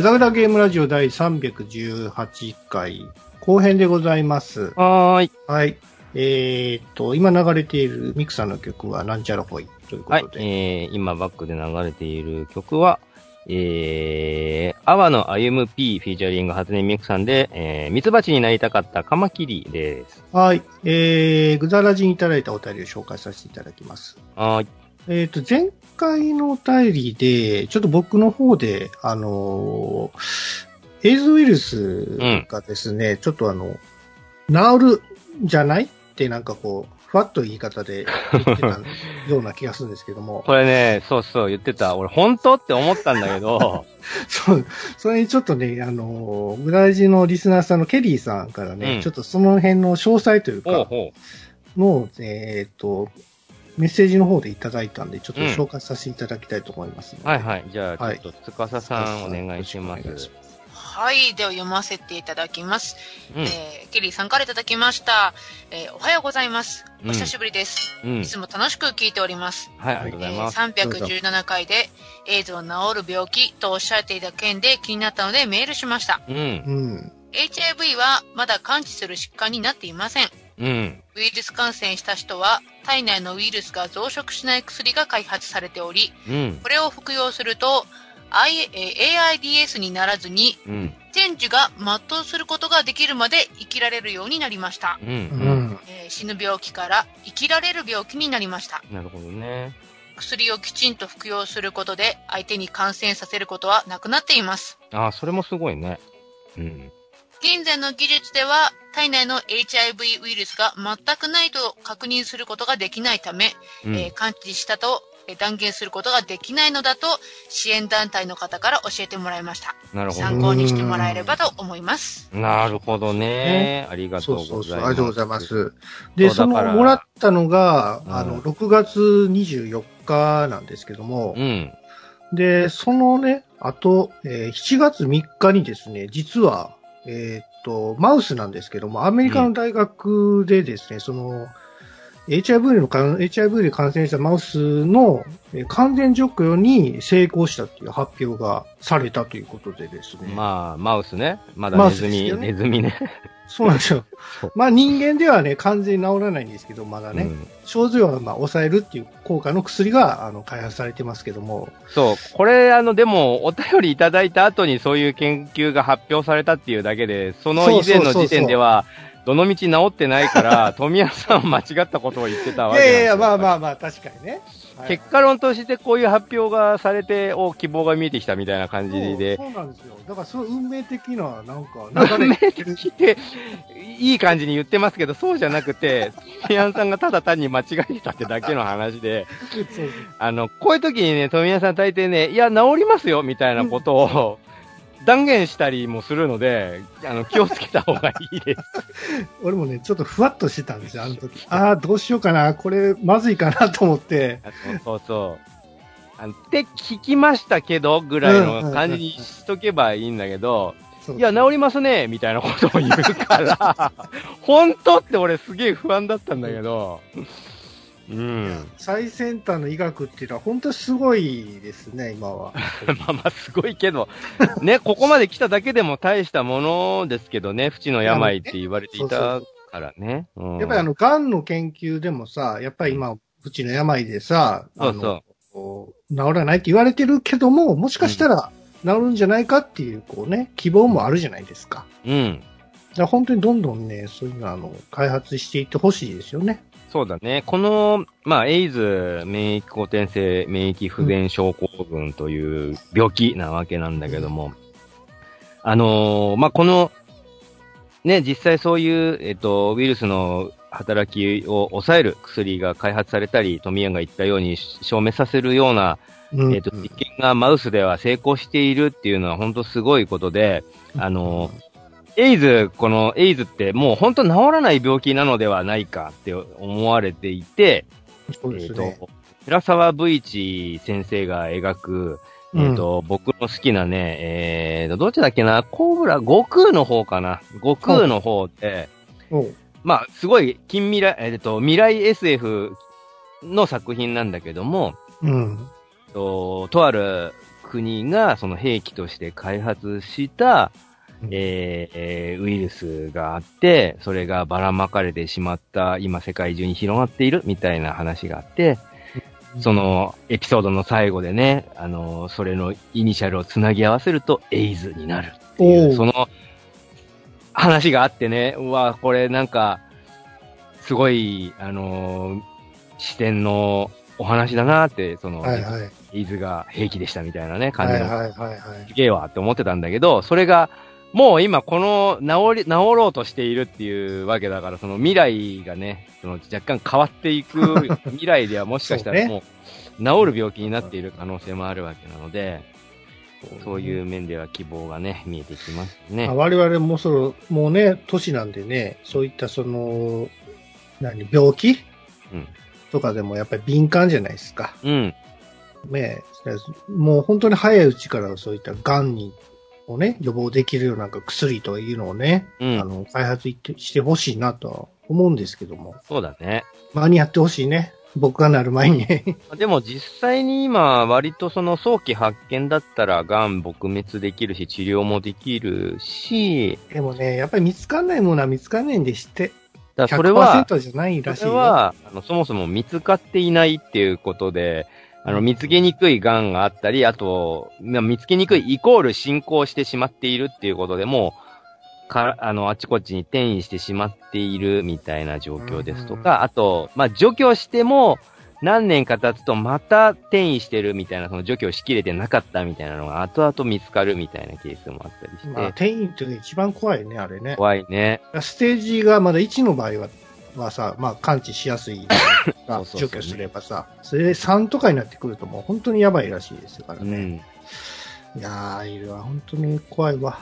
ぐだぐだゲームラジオ第318回後編でございます。はーい。はい。えー、っと、今流れているミクさんの曲はなんちゃらほいというこはいと。で。えー、今バックで流れている曲は、えー、阿波の IMP フィーチャリング初音ミクさんで、えー、ミツバチになりたかったカマキリです。はい。えー、ぐだらじにいただいたお便りを紹介させていただきます。はーい。えっ、と、前回のお便りで、ちょっと僕の方で、あのーエイズウイルスがですね、ちょっとあの、治るんじゃないってなんかこう、ふわっと言い方で言ってたような気がするんですけども、これね、そうそう言ってた。俺本当って思ったんだけど、そう、それにちょっとね、あのー、グラジのリスナーさんのケリーさんからね、うん。ちょっとその辺の詳細というか、の、えっ、と、メッセージの方でいただいたんで、ちょっと紹介させていただきたいと思いますのう。で、はいはい。じゃあ、はいちょっと、つかささんお願いします。はい。では読ませていただきます。うん。えー、ケリーさんからいただきました。えーおはようございます。うんお久しぶりです。うんい。つも楽しく聞いております。はい、ありがとうございます。えー317回で、エイズを治る病気とおっしゃっていた件で気になったのでメールしました。うん。うん。HIV はまだ完治する疾患になっていません。うん。ウイルス感染した人は体内のウイルスが増殖しない薬が開発されており、うん。これを服用すると、I えー AIDS にならずにうん。天寿が全うすることができるまで生きられるようになりました。う。うんん。えー死ぬ病気から生きられる病気になりました。なるほどね。薬をきちんと服用することで相手に感染させることはなくなっています。ああ、それもすごいね。うん。現在の技術では体内の HIV ウイルスが全くないと確認することができないため、うん。えー完治したとえー断言することができないのだと支援団体の方から教えてもらいました。なるほど。参考にしてもらえればと思います。なるほどね。ありがとそううそうそう、ございます。ありがとうございま。す。で、そそうの、もらったのが、うんあの、6月24日なんですけども、うん。で、そのね、あと、えー7月3日にですね、実は、えーっと、マウスなんですけども、アメリカの大学でですね、その、HIV の感、HIV で感染したマウスのえー完全除去に成功したっていう発表がされたということでですね。まあ、マウスね。まだネズミ、ねネズミね。そうなんですよそう。まあ人間ではね、完全に治らないんですけど、まだね、うん症状はまあ抑えるっていう効果の薬があの開発されてますけども、そう。これ、あの、でも、お便りいただいた後にそういう研究が発表されたっていうだけで、その以前の時点では、どの道治ってないから、富谷さんは間違ったことを言ってたわけいやいや、まあまあまあ、確かにね。はい。結果論としてこういう発表がされて、お、希望が見えてきたみたいな感じで、そうなんですよ。だから、そう運命的な、なんか、運命流れ的って、いい感じに言ってますけど、そうじゃなくて、富谷さんがただ単に間違えてたってだけの話で、あの、こういう時にね、富谷さん大抵ね、いや、治りますよ、みたいなことを、断言したりもするので、あの、気をつけた方がいいです。俺もね、ちょっとふわっとしてたんですよ、あの時。ああ、どうしようかな、これ、まずいかなと思って。そうそう。あの、って聞きましたけど、ぐらいの感じにしとけばいいんだけど、いや、治りますね、みたいなことを言うから、本当って俺すげえ不安だったんだけど、うん。最先端の医学っていうのは本当すごいですね、今は。まあまあ、すごいけど、ね、ここまで来ただけでも大したものですけどね、不治の病って言われていたからね。うんやっぱりあの、癌の研究でもさ、やっぱり今、うちの病でさ、そうそう。治らないって言われてるけども、もしかしたら治るんじゃないかっていう、こうね、希望もあるじゃないですか。うん。本当にどんどんね、そういうのあの、開発していってほしいですよね。そうだね。この、まあ、エイズ免疫後天性免疫不全症候群という病気なわけなんだけども、あのーまあ、この、ね、実際そういう、えっと、ウイルスの働きを抑える薬が開発されたり、富谷が言ったように証明させるような、うんえっと、実験がマウスでは成功しているっていうのは本当すごいことで、あの、エイズ、このエイズってもう本当治らない病気なのではないかって思われていて、そうですね。えっと、寺沢ブイチ先生が描く、えっ、と、僕の好きなね、えーと、どっちだっけな、コブラ、悟空の方かな。悟空の方で、うん、まあ、すごい近未来、えっ、と、未来 SF の作品なんだけども、うん。と、とある国がその兵器として開発した、うんえーえーウイルスがあって、それがばらまかれてしまった、今世界中に広がっているみたいな話があって、そのエピソードの最後でね、あの、それのイニシャルをつなぎ合わせるとエイズになるっていう、その話があってね、うわ、これなんか、すごい、あのー視点のお話だなって、その、はいはい。エイズが兵器でしたみたいなね、はい感じの、はいはいはい。すげえわって思ってたんだけど、それが、もう今この治り、治ろうとしているっていうわけだから、その未来がね、その若干変わっていく 未来ではもしかしたらもう治る病気になっている可能性もあるわけなので、そういう面では希望がね、見えてきますねまあ。我々もそろ、もうね、都市なんでね、そういったその、何、病気？うんとかでもやっぱり敏感じゃないですか。うん。ね、もう本当に早いうちからそういった癌に、をね、予防できるような薬というのをね、うんあの、開発してほしいなとは思うんですけども。そうだね。間に合ってほしいね。僕がなる前にね。でも実際に今、割とその早期発見だったら、癌撲滅できるし、治療もできるし、でもね、やっぱり見つかんないものは見つかんないんでして。だからそれは、100%じゃないらしいそれよ。は、あの、そもそも見つかっていないっていうことで、あの、見つけにくい癌があったり、あと、ま見つけにくいイコール進行してしまっているっていうことでもう、か、あの、あちこちに転移してしまっているみたいな状況ですとうんか、あと、まあ、除去しても、何年か経つとまた転移してるみたいな、その除去しきれてなかったみたいなのが後々見つかるみたいなケースもあったりして、まあ、転移って一番怖いね、あれね。怖いね。ステージがまだ1の場合は、はさ、まあ、感知しやすい がそうそうそう除去すればさ、それで3とかになってくるともう本当にやばいらしいですからね。うん。いやー、いるわ、本当に怖いわ。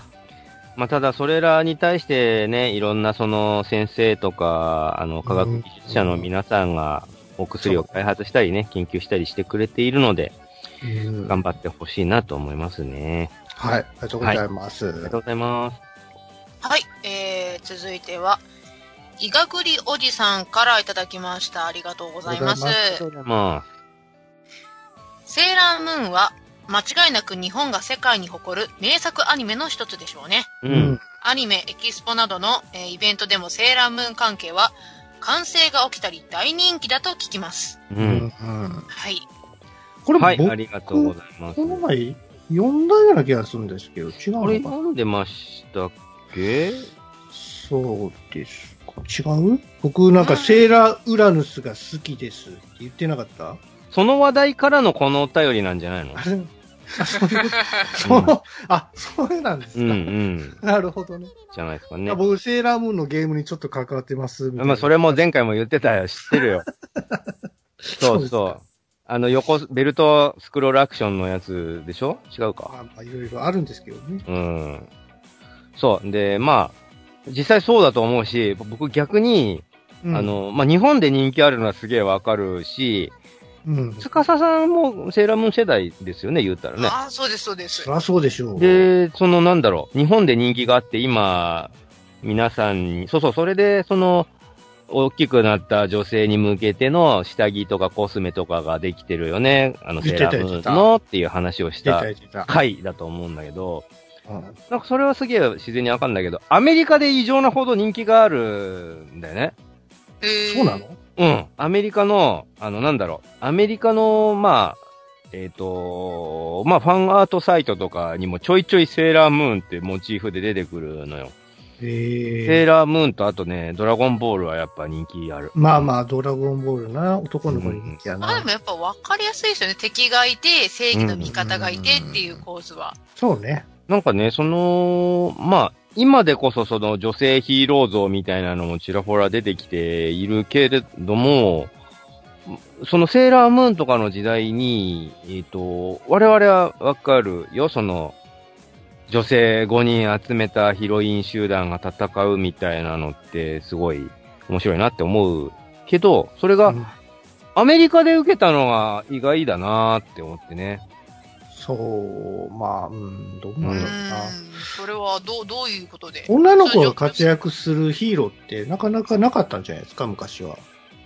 まあ、ただそれらに対してね、いろんなその先生とか、あの、科学技術者の皆さんがお薬を開発したりね、研究したりしてくれているので、うん頑張ってほしいなと思いますね。はい、ありがとうございます。ありがとうございます。はい、えー、続いては、いがぐりおじさんからいただきました。ありがとうございます。ありありがとうございまセーラームーンは、間違いなく日本が世界に誇る名作アニメの一つでしょうね。す。うん。。アニメ、エキスポなどの、えーイベントでもセーラームーン関係は、歓声が起きたり大人気だと聞きます。う。うん。はい。これ、はい、僕ありがとうございます。この前、読んだような気がするんですけど、違うこれのかな？読んでましたっけ？そうですか。違う？僕なんかセーラーウラヌスが好きですって言ってなかった？その話題からのこのお便りなんじゃないの？あれ？あ、そういう？こ とその、あ、それなんですうんか。うん。なるほどね。じゃないですかね。僕、セーラームーンのゲームにちょっと関わってますみたいな。まあ、それも前回も言ってたよ。知ってるよ。そうそう。あの、横、ベルトスクロールアクションのやつでしょ？違うか。まあ、まあ、いろいろあるんですけどね。うん。そう。で、まあ、実際そうだと思うし、僕逆に、うんあ、の、まあ、日本で人気あるのはすげえわかるし、うん。司さんもセーラームーン世代ですよね、言ったらね。ああ、そうです、そうですそ。りゃそうでしょう。で、そのなんだろう、日本で人気があって、今、皆さんに、そうそう、それで、その、大きくなった女性に向けての下着とかコスメとかができてるよね。あの、セーラームーンのっていう話をし出た。回だと思うんだけど、うんなんかそれはすげえ自然にわかんないけど、アメリカで異常なほど人気があるんだよね。えーそうなの？うん。アメリカの、あの、なんだろう。アメリカの、まあ、えっ、と、まあ、ファンアートサイトとかにもちょいちょいセーラームーンってモチーフで出てくるのよ。えセーえラームーンとあとね、ドラゴンボールはやっぱ人気ある。まあまあ、ドラゴンボールな、男の子に人気やなまあでも。やっぱ分かりやすいですよね。敵がいて、正義の味方がいてっていう構図は。そうね。なんかね、その、まあ、今でこそその女性ヒーロー像みたいなのもちらほら出てきているけれども、そのセーラームーンとかの時代に、えっ、と、我々はわかるよ、その、女性5人集めたヒロイン集団が戦うみたいなのってすごい面白いなって思うけど、それがうんアメリカで受けたのが意外だなって思ってね。そう、まあ、うん、どううなんだろうな。ん。それはどう、どういうことで？女の子が活躍するヒーローってなかなかなかったんじゃないですか、昔は。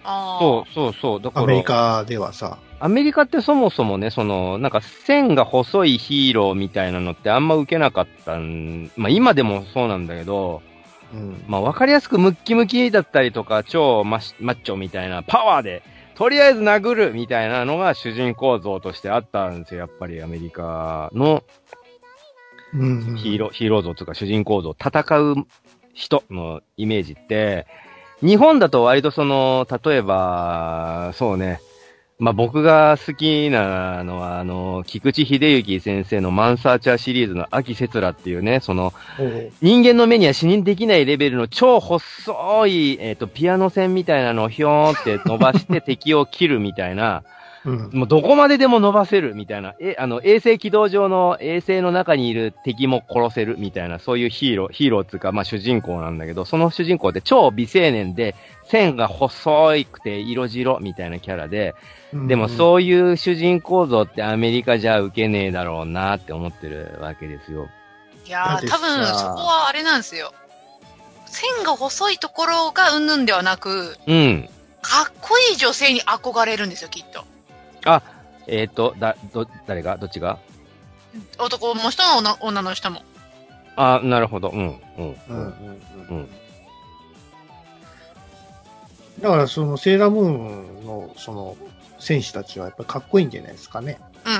ああ。そうそうそう。だから、アメリカではさ。アメリカってそもそもね、その、なんか線が細いヒーローみたいなのってあんま受けなかったん、まあ今でもそうなんだけど、うん。まあわかりやすくムッキムキだったりとか、超マッマッチョみたいなパワーで、とりあえず殴るみたいなのが主人公像としてあったんですよ。やっぱりアメリカのうん。ヒーロー、ヒーロー像とか主人公像、戦う人のイメージって、日本だと割とその、例えば、そうね、まあ、僕が好きなのは、あの、菊池秀幸先生のマンサーチャーシリーズの秋節らっていうね、その、人間の目には視認できないレベルの超細い、えっ、と、ピアノ線みたいなのをひょーんって伸ばして敵を切るみたいな、うん。もうどこまででも伸ばせるみたいな、え、あの、衛星軌道上の衛星の中にいる敵も殺せるみたいな、そういうヒーロー、ヒーローっていうか、まあ主人公なんだけど、その主人公って超美青年で、線が細くて色白みたいなキャラで、でもうそういう主人公像ってアメリカじゃ受けねえだろうなって思ってるわけですよ。いやー、多分さそこはあれなんですよ。線が細いところがうんぬんではなく、うん。かっこいい女性に憧れるんですよ、きっと。あ、えっ、と、だ、ど、誰が？どっちが？男の人も女女の人も。あ、なるほど。うん、うん。うんうんううんん。だからそのセーラームーンのその戦士たちはやっぱりかっこいいんじゃないですかね。う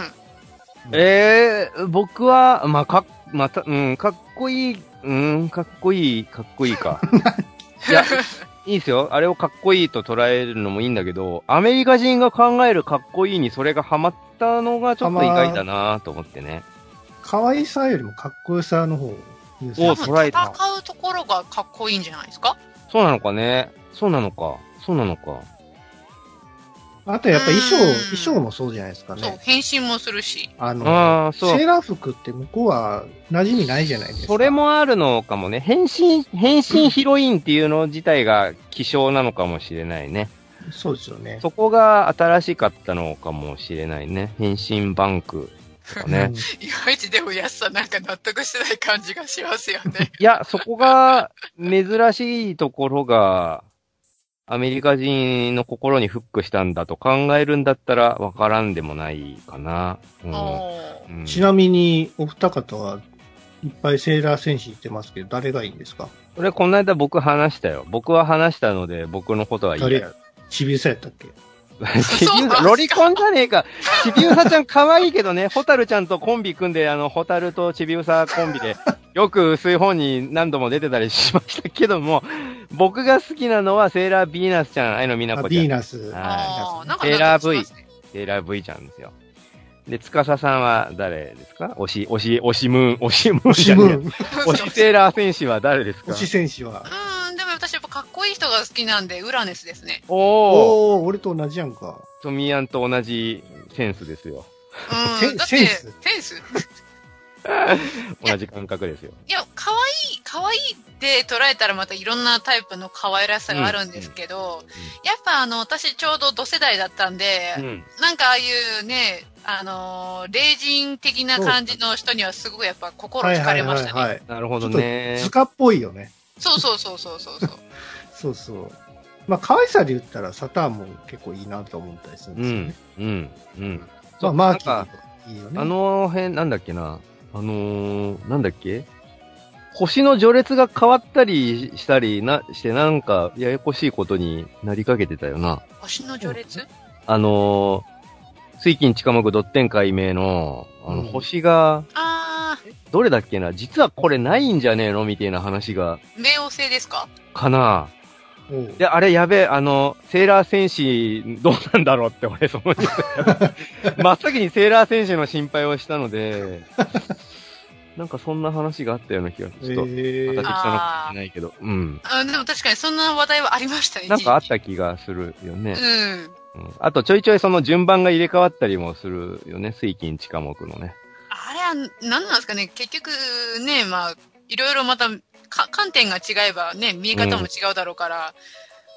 ん。ええ僕は、まあ、かっ、また、うん、かっこいい、うん、かっこいい、かっこいいか。いや、いいですよ。あれをかっこいいと捉えるのもいいんだけど、アメリカ人が考えるかっこいいにそれがハマったのがちょっと意外だなと思ってね。可愛さよりもかっこよさの方優先お多分捉えた戦うところがかっこいいんじゃないですか？そうなのかね。そうなのか。そうなのか。あとやっぱ衣装、うん衣装もそうじゃないですかそうね、。変身もするし。あの、ああ、そうセー。ラー服って向こうは馴染みないじゃないですか。それもあるのかもね。変身、変身ヒロインっていうの自体が希少なのかもしれないね。そうですよね。そこが新しかったのかもしれないね。変身バンクとかね。いまいちでも安さなんか納得してない感じがしますよね。いや、そこが珍しいところが、アメリカ人の心にフックしたんだと考えるんだったらわからんでもないかな。うんうんちなみに、お二方はいっぱいセーラー戦士言ってますけど、誰がいいんですか？それこの間僕話したよ。僕は話したので僕のことはいいや。誰や？ちびさやったっけ？ちびうさ、ロリコンじゃねえか。ちびうさちゃん可愛いけどね、ホタルちゃんとコンビ組んで、あの、ホタルとちびうさコンビで、よく薄い本に何度も出てたりしましたけども、僕が好きなのはセーラービーナスちゃん、愛の美奈あ子ちゃん。ビーナス。はいセーラー V セーラー V ちゃんですよ。で、つかささんは誰ですか？推し、推し、推しムーン、推しムーンじゃねえ推しムーン。推しセーラー戦士は誰ですか？推し戦士は。こいい人が好きなんで、ウラネスですね。おー、おー、俺と同じやんか。トミヤンと同じセンスですよ。うん、だって、センス？センス 同じ感覚ですよ。いや、可愛い可愛いって捉えたらまたいろんなタイプの可愛らしさがあるんですけど、やっぱあの、私ちょうど同世代だったんで、うん。なんかああいうね、あのー霊人的な感じの人にはすごくやっぱ心惹かれましたね。はい。なるほどちょっとね。図鑑っぽいよね。そうそうそうそうそうそう。そうそう。まあ、可愛さで言ったらサターンも結構いいなと思ったりするんうんですよね。、うん、うん。まあ、そうマーキーいいよね。あの辺、なんだっけな。あのー、なんだっけ？星の序列が変わったりしたりな、してなんかややこしいことになりかけてたよな。星の序列？あのー、水金近目ドッテン解明の、あの、うん星が、あどれだっけな？実はこれないんじゃねえの？みたいな話が、ー、冥王星ですか？かなで、あれやべえ、あの、セーラー戦士、どうなんだろうって俺、その時真っ先にセーラー戦士の心配をしたので、なんかそんな話があったような気が、ちょっと、え形ーしたのかもしれないけど、うん。あでも確かにそんな話題はありましたね。なんかあっ一た気がするよね時。うん。うん。あとちょいちょいその順番が入れ替わったりもするよね、水金地科目のね。あれは何なんですかね結局ね、まあ、いろいろまたか観点が違えばね、見え方も違うだろうから、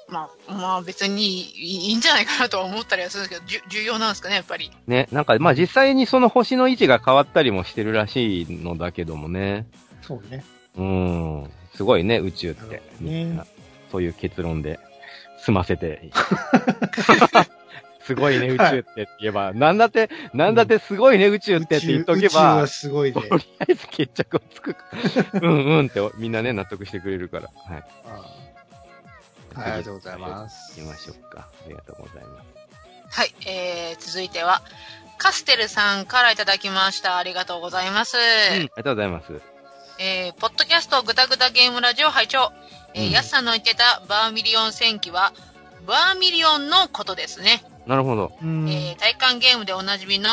まあ、まあ別にいいいいんじゃないかなとは思ったりはするんですけど、重要なんですかね、やっぱり。ね、なんかまあ実際にその星の位置が変わったりもしてるらしいのだけどもね。そうね。うん。すごいね、宇宙って。ねそういう結論で。済ませて。すごいね、宇宙って言えば、なんだって、なんだってすごいね、宇宙ってって言っとけ宇宙ばは、すごいね。とりあえず決着をつく。うんうんってみんなね、納得してくれるから。はい。あはい、ありがとうございます。行きましょうか。ありがとうございます。はい、えー、続いては、カステルさんからいただきました。ありがとうございます。うん、ありがとうございます。えー、ポッドキャストグダグダゲームラジオ拝聴えーうんヤスさんの言ってたバーミリオン戦記は、バーミリオンのことですね。なるほど。うんえー、体感ゲームでおなじみの、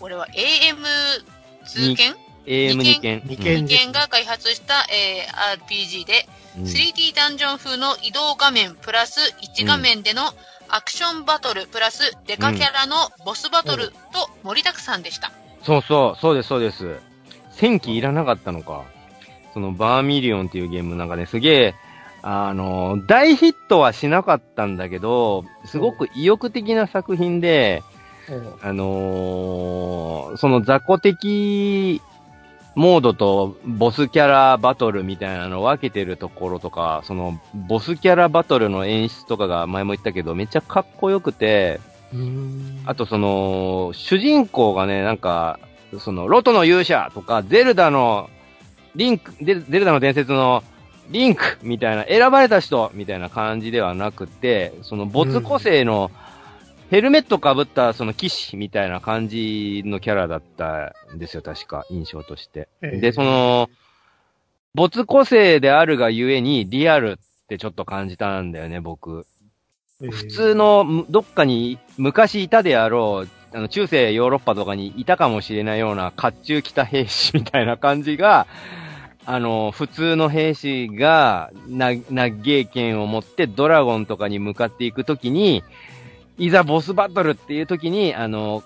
これは AM2 件 AM2 件。二件2件が開発した、えー RPG で、うん、3D ダンジョン風の移動画面プラス1画面でのアクションバトルプラスデカキャラのボスバトルと盛りだくさんでした。そうそう、そうです、そうです。戦記いらなかったのか。そのバーミリオンっていうゲームなんかね、すげえ、あの、大ヒットはしなかったんだけど、すごく意欲的な作品で、うん。あのーその雑魚的モードとボスキャラバトルみたいなのを分けてるところとか、そのボスキャラバトルの演出とかが前も言ったけど、めっちゃかっこよくて、うん。あとその、主人公がね、なんか、その、ロトの勇者とか、ゼルダの、リンク、ゼゼルダの伝説の、リンクみたいな、選ばれた人みたいな感じではなくて、その、没個性の、ヘルメット被ったその騎士みたいな感じのキャラだったんですよ、確か、印象として。ええで、その、没個性であるがゆえにリアルってちょっと感じたんだよね、僕。普通、の、むどっかに昔いたであろう、あの、中世ヨーロッパとかにいたかもしれないような甲冑着た兵士みたいな感じが、あの、普通の兵士が、な、なげ剣を持ってドラゴンとかに向かっていくときに、いざボスバトルっていうときに、あの、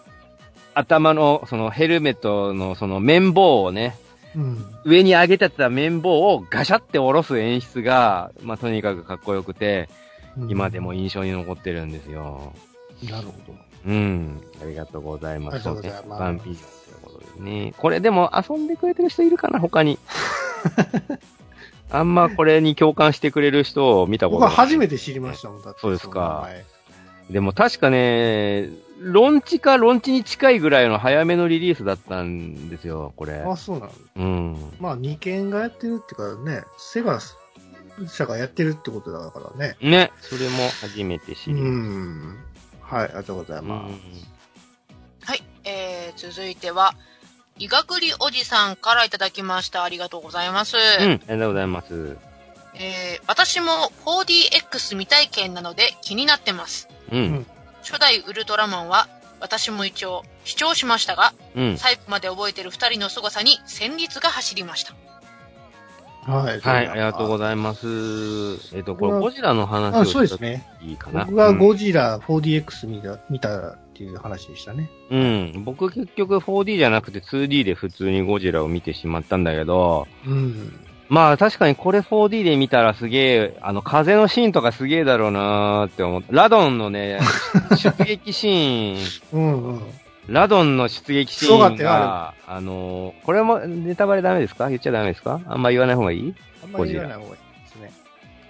頭の、そのヘルメットのその綿棒をね、うん。上に上げてた綿棒をガシャって下ろす演出が、まあ、とにかくかっこよくて、今でも印象に残ってるんですよ。なるほど。うん。ありがとうございます。ありがとうございますそうねバンピージョンということですね。これでも遊んでくれてる人いるかな他に。あんまこれに共感してくれる人を見たことない。僕は初めて知りましたもん、だって。そうですかでも確かね、ロンチかロンチに近いぐらいの早めのリリースだったんですよ、これ。あ、そうなの？うん。まあ、二件がやってるっていうかね、セガ社がやってるってことだからね。ね、それも初めて知うりましん。はい、ありがとうございた。ます。はい、えー、続いては、医学りおじさんからいただきました。ありがとうございます。うん、ありがとうございます。えー、私も 4DX 未体験なので気になってます。うん、初代ウルトラマンは私も一応視聴しましたが、うん。最後まで覚えてる二人の凄さに戦慄が走りました。はい。はい、ありがとうごいざいます。えっ、と、これ、ゴジラの話をます。あ、そうでしたすね。いいかな？僕がうんゴジラ 4DX 見た、見たっていう話でしたね。うん。僕結局 4D じゃなくて 2D で普通にゴジラを見てしまったんだけど、うん。まあ確かにこれ 4D で見たらすげえ、あの風のシーンとかすげえだろうなーって思って、ラドンのね、出撃シーン、うんうん。ラドンの出撃シーンが、あのーこれもネタバレダメですか？言っちゃダメですか？あんま言わない方がいい？あんまり言わない方がいいですね。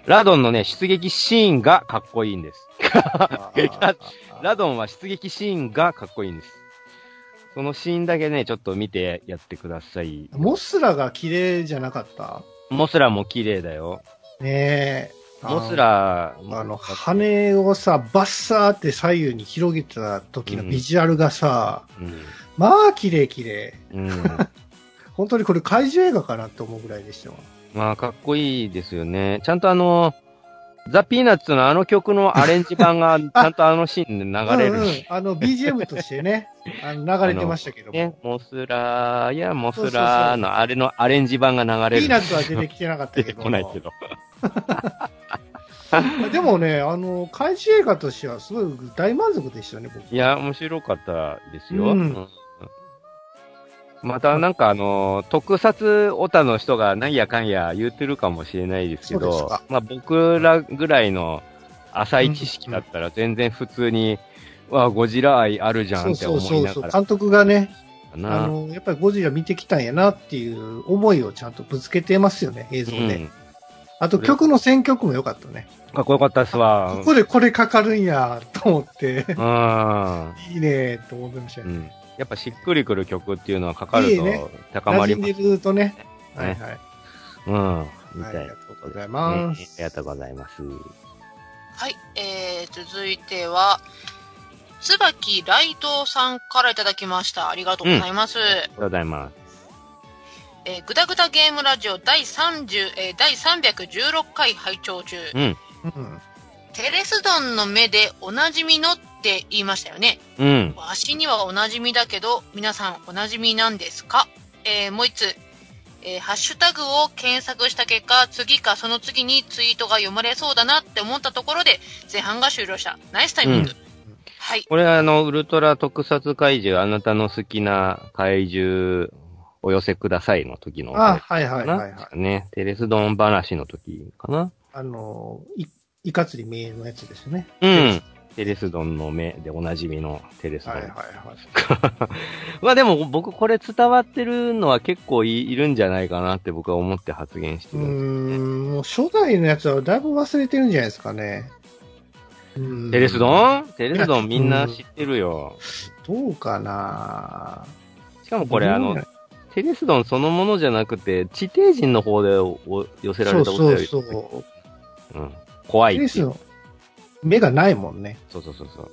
ラドンのね、出撃シーンがかっこいいんです。ラドンは出撃シーンがかっこいいんです。そのシーンだけね、ちょっと見てやってください。モスラが綺麗じゃなかった？モスラも綺麗だよ。ねえ。モスラ、あの、羽をさ、バッサーって左右に広げた時のビジュアルがさ、うん。まあ、綺麗綺麗。うん。本当にこれ怪獣映画かなって思うぐらいでしたわ。まあ、かっこいいですよね。ちゃんとあの、ザ・ピーナッツのあの曲のアレンジ版が、ちゃんとあのシーンで流れる。うんうん、あの、BGM としてね、あの流れてましたけども。ね、モスラーやモスラーのあれのアレンジ版が流れる。ピーナッツは出てきてなかった出てけど。こないけど。でもね、あの、怪獣映画としてはすごい大満足でしたね、僕。いや、面白かったですよ。うんうんまたなんかあの、特撮オタの人がなんやかんや言ってるかもしれないですけどまあ僕らぐらいの浅い知識だったら全然普通に、わあ、ゴジラ愛あるじゃんって思いながら。監督がね。あの、やっぱりゴジラ見てきたんやなっていう思いをちゃんとぶつけてますよね、映像で。うんあと曲の選曲も良かったね。かっこよかったですわ。ここでこれかかるんや、と思って、うん。いいね、と思ってましたね。うん。やっぱしっくりくる曲っていうのはかかるいいねと高まります。んでるとね。ねはいはい。うん。みたいありがとうございねあます。りがとうございます。はい、えー、続いては、椿ライドさんからいただきました。ありがとうございます。ありがとうございます。えー、ぐだぐだゲームラジオ第30、えー、第316回拝聴中。うん。うん。テレスドンの目でおなじみのって言いましたよね。うん。わしにはおなじみだけど、皆さんおなじみなんですか？えー、もう一つ。えー、ハッシュタグを検索した結果、次かその次にツイートが読まれそうだなって思ったところで、前半が終了した。ナイスタイミング。うんはい。これはあの、ウルトラ特撮怪獣、あなたの好きな怪獣お寄せくださいの時の。あ、はいはいはいはい。ね。テレスドン話の時かな。あの、い、いかつり名のやつですね。うん。テレスドンの目でおなじみのテレスドン。はいはいはい。まあでも僕これ伝わってるのは結構いいるんじゃないかなって僕は思って発言してうーる。ん、もう初代のやつはだいぶ忘れてるんじゃないですかね。うんテレスドンテレスドンみんな知ってるよ。どうかなしかもこれあの、テレスドンそのものじゃなくて、地底人の方で寄せられたお便り。そうそうそう。うん。怖いいう。テレスの目がないもんね。そうそうそうそう。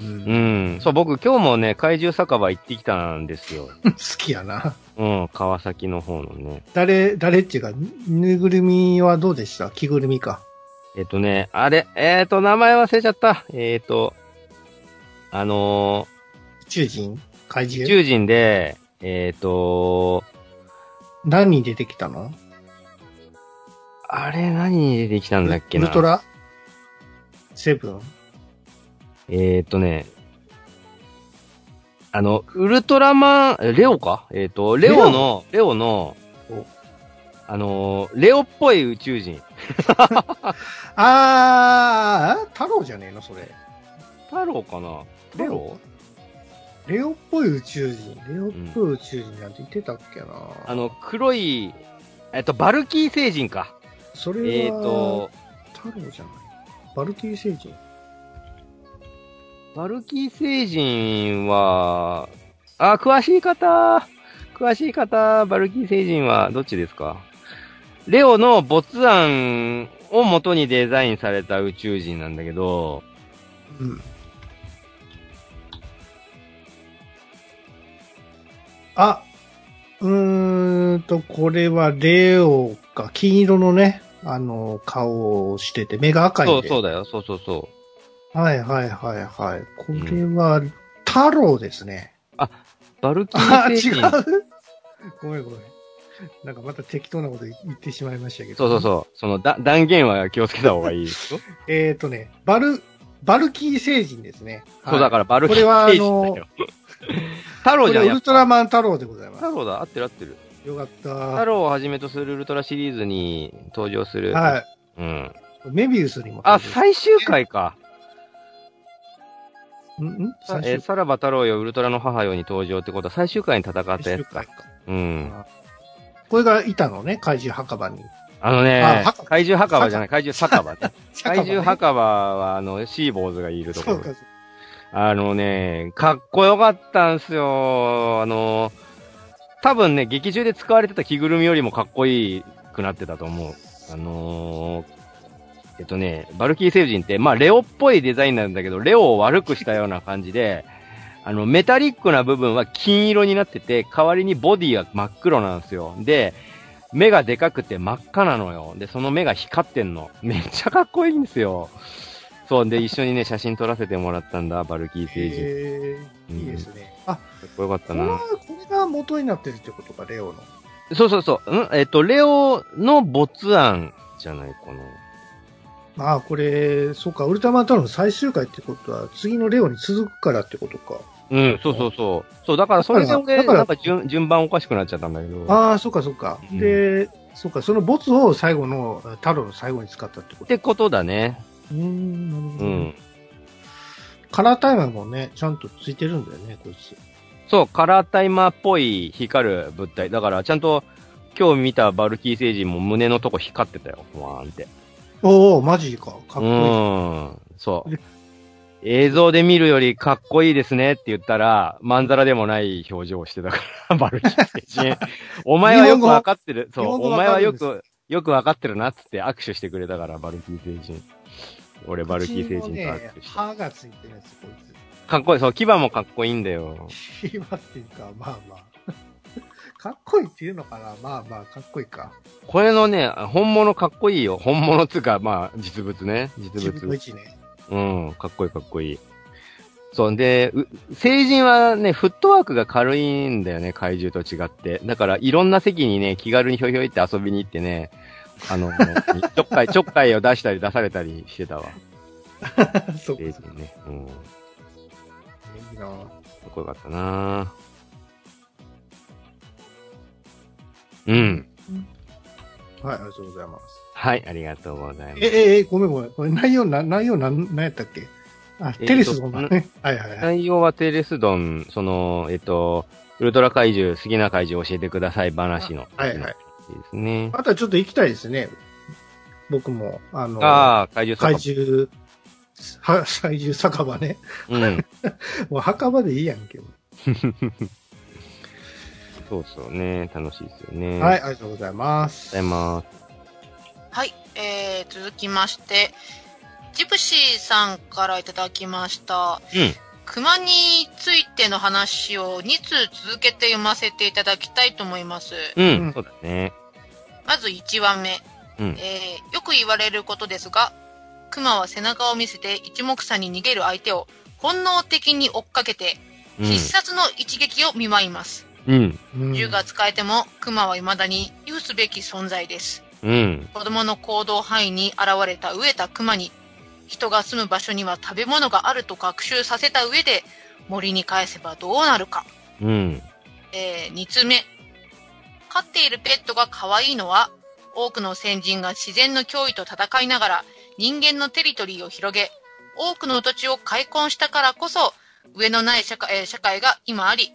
う。うんん。そう、僕今日もね、怪獣酒場行ってきたんですよ。好きやな。うん、川崎の方のね。誰、誰っていうか、ぬいぐるみはどうでした？着ぐるみか。えっとね、あれ、えっ、と、名前忘れちゃった。えっ、と、あの宇宙人？怪ー、宇獣宙人で、えっ、と、何人出てきたの？あれ何に出てきたんだっけな？ウルトラ？セブン？えっ、とね、あの、ウルトラマン、えレオか？えっ、と、レオの、レオ？のお、あのー、レオっぽい宇宙人。あー、太郎じゃねえのそれ。太郎かな？レオ？レオっぽい宇宙人。レオっぽい宇宙人なんて言ってたっけな、あの、黒い、えっと、バルキー星人か。それえっ、は、と、太郎じゃない？バルキリ星人。バルキー星人は、あ、詳しい方、詳しい方、バルキー星人はどっちですか？レオの没案を元にデザインされた宇宙人なんだけど、うん。あ、うーんと、これはレオか、金色のね、あの、顔をしてて、目が赤いんそうで。そうだよ、そうそうそう。はいはいはいはい。これは、太郎ですね。バルキあ、違ー星人。うごめんごめん。なんかまた適当なこと言ってしまいましたけど。そうそうそう。そのだ断言は気をつけた方がいいですよ。えっ、ー、とね、バル、バルキー星人ですね。そうだからバルキーこれはあ星の人だよ。太郎じゃん、ウルトラマン太郎でございます。太郎だ、合ってる合ってる。よかった。太郎をはじめとするウルトラシリーズに登場する。はい。うん。メビウスにも。あ、最終回か。んん？えーさらば太郎よ、ウルトラの母よに登場ってことは最終回に戦ったやつか最終回。か。うん。これがいたのね、怪獣墓場に。あのね怪獣墓場じゃない、怪獣 酒場ね。怪獣墓墓場は、あの、シーボーズがいるところ。あのね、かっこよかったんすよ。あの、多分ね、劇中で使われてた着ぐるみよりもかっこいいくなってたと思う。あのーえっとね、バルキー星人って、まあ、レオっぽいデザインなんだけど、レオを悪くしたような感じで、あの、メタリックな部分は金色になってて、代わりにボディは真っ黒なんですよ。で、目がでかくて真っ赤なのよ。で、その目が光ってんの。めっちゃかっこいいんですよ。そう。で、一緒にね、写真撮らせてもらったんだ、バルキー星人。へうんーいいですね。あ、かっこよかったな。これが元になってるってことか、レオの。そうそうそう。ん？えっと、レオの没案じゃないかな。ああ、これ、そうか、ウルトラマン太郎の最終回ってことは、次のレオに続くからってことか。うん、そうそうそう。そう、だからそれでなんか順順番おかしくなっちゃったんだけど。ああ、そうか、そうか。うんで、そうか、そのボツを最後の、太郎の最後に使ったってことってことだね。うーん、なるほど。うん。カラータイマーもね、ちゃんとついてるんだよね、こいつ。そう、カラータイマーっぽい光る物体。だから、ちゃんと、今日見たバルキー星人も胸のとこ光ってたよ、わーんって。おおマジか。かっこいい。うん。そう。映像で見るよりかっこいいですねって言ったら、まんざらでもない表情をしてたから、バルキー星人。お前はよくわかってる。そう、お前はよく、よくわかってるなっつって握手してくれたから、バルキー星人。俺、バルキー星人と口の握ね。歯がついてるやつ、こいかっこいい。そう、牙もかっこいいんだよ。つ。牙っていうか、まあまあ。かっこいいっていうのかな？まあまあ、かっこいいか。これのね、本物かっこいいよ。本物つうか、まあ、実物ね。実物。位置ね。うん、かっこいいかっこいい。そう、で、う成人はね、フットワークが軽いんだよね、怪獣と違って。だから、いろんな席にね、気軽にひょひょいって遊びに行ってね、あの、ちょっかい、ちょっかいを出したり出されたりしてたわ。そうかね。うん。いいなかっこよかったなうん。はい、ありがとうございます。はい、ありがとうございます。え、え、え、ごめんごめん。これ内容な、内容なん、なんやったっけ？あ、えテレスのだね。はいはいはい。内容はテレスドン、その、えっと、ウルトラ怪獣、好きな怪獣教えてください話の。はいはい。いいですね。あとはちょっと行きたいですね。僕も、あの、ああ、怪獣怪酒獣、は、怪獣酒場ね。場。うん。もう墓場でいいやんけ。そうそうね。楽しいですよね。はい、ありありがとうございます。がとうございます。はい、えー、続きまして、ジプシーさんからいただきました。うん。熊についての話を2通続けて読ませていただきたいと思います。うん、うんそうだね。まず1話目。うん。えー、よく言われることですが、熊は背中を見せて一目散に逃げる相手を本能的に追っかけて、うん必殺の一撃を見舞います。うん。うん銃が使えても、熊は未だに有すべき存在です。うん。子供の行動範囲に現れた飢えた熊に、人が住む場所には食べ物があると学習させた上で、森に返せばどうなるか。うん。えー、2つ目。飼っているペットが可愛いのは、多くの先人が自然の脅威と戦いながら人間のテリトリーを広げ、多くの土地を開墾したからこそ、上のない社会,、えー社会が今あり、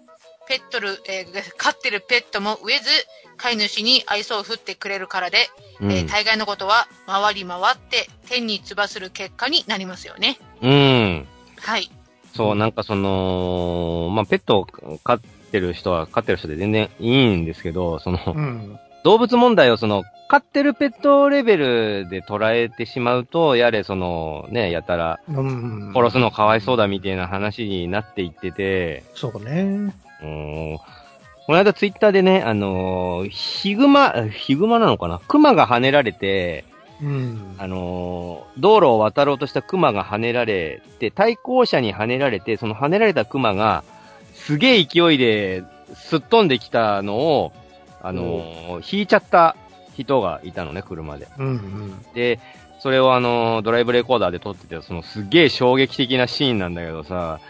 ペットル、えー飼ってるペットも飢えず、飼い主に愛想を振ってくれるからで、うん。えー大概のことは回り回って天に翼する結果になりますよね。うん。はい。そう、なんかその、まあ、ペットを飼ってる人は飼ってる人で全然いいんですけど、その、うん。動物問題をその、飼ってるペットレベルで捉えてしまうと、やれその、ね、やたら、うん。殺すのかわいそうだみたいな話になっていってて、そうね。うーんこの間ツイッターでね、あのーヒグマ、ヒグマなのかな？クマが跳ねられて、うん。あのー道路を渡ろうとしたクマが跳ねられて、対向車に跳ねられて、その跳ねられたクマが、すげえ勢いですっ飛んできたのを、あのー引いちゃった人がいたのね、車で。うんうん。で、それをあのードライブレコーダーで撮ってて、そのすっげえ衝撃的なシーンなんだけどさ、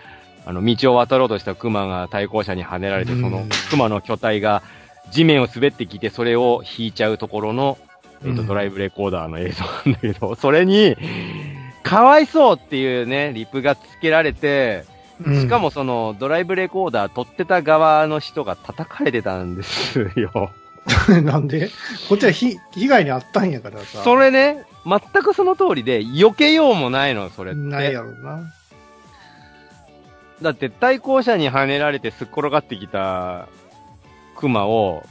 あの、道を渡ろうとしたクマが対向車に跳ねられて、うんそのクマの巨体が地面を滑ってきて、それを引いちゃうところの、えっ、と、うんドライブレコーダーの映像なんだけど、それに、かわいそうっていうね、リプがつけられて、うんしかも、その、ドライブレコーダー撮ってた側の人が叩かれてたんですよ。なんで？こっちはひ被害にあったんやからさ。それね、全くその通りで、避けようもないの、それって。ないやろな。だって対向車に跳ねられてすっ転がってきた熊を、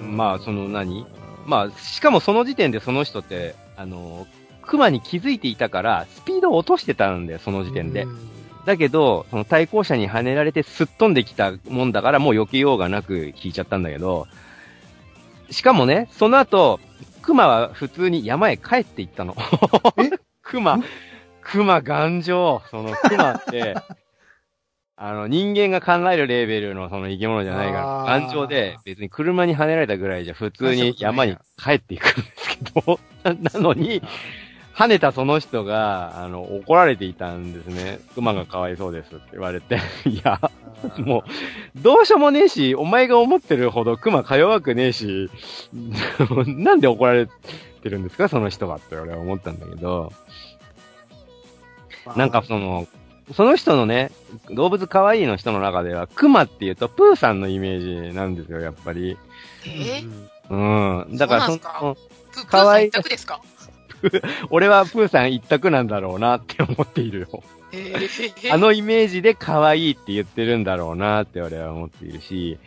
まあその何？まあしかもその時点でその人って、あの、熊に気づいていたから、スピードを落としてたんだよ、その時点で。うんだけど、その対向車に跳ねられてすっ飛んできたもんだからもう避けようがなく引いちゃったんだけど、しかもね、その後、熊は普通に山へ帰っていったの。え？熊、熊頑丈。その熊って、あの、人間が考えるレベルのその生き物じゃないから、頑丈で、別に車に跳ねられたぐらいじゃ普通に山に帰っていくんですけど、な なのに、跳ねたその人が、あの、怒られていたんですね。熊がかわいそうですって言われて。いや、もう、どうしようもねえし、お前が思ってるほど熊か弱くねえし、なんで怒られてるんですか？その人はって俺は思ったんだけど、なんかその、その人のね、動物可愛いの人の中では、熊っていうとプーさんのイメージなんですよ、やっぱり。え？うんうん。だからそそうなんすか？の、ププーかわいいさん一択ですか？俺はプーさん一択なんだろうなって思っているよ。えー、あのイメージで可愛いって言ってるんだろうなって俺は思っているし、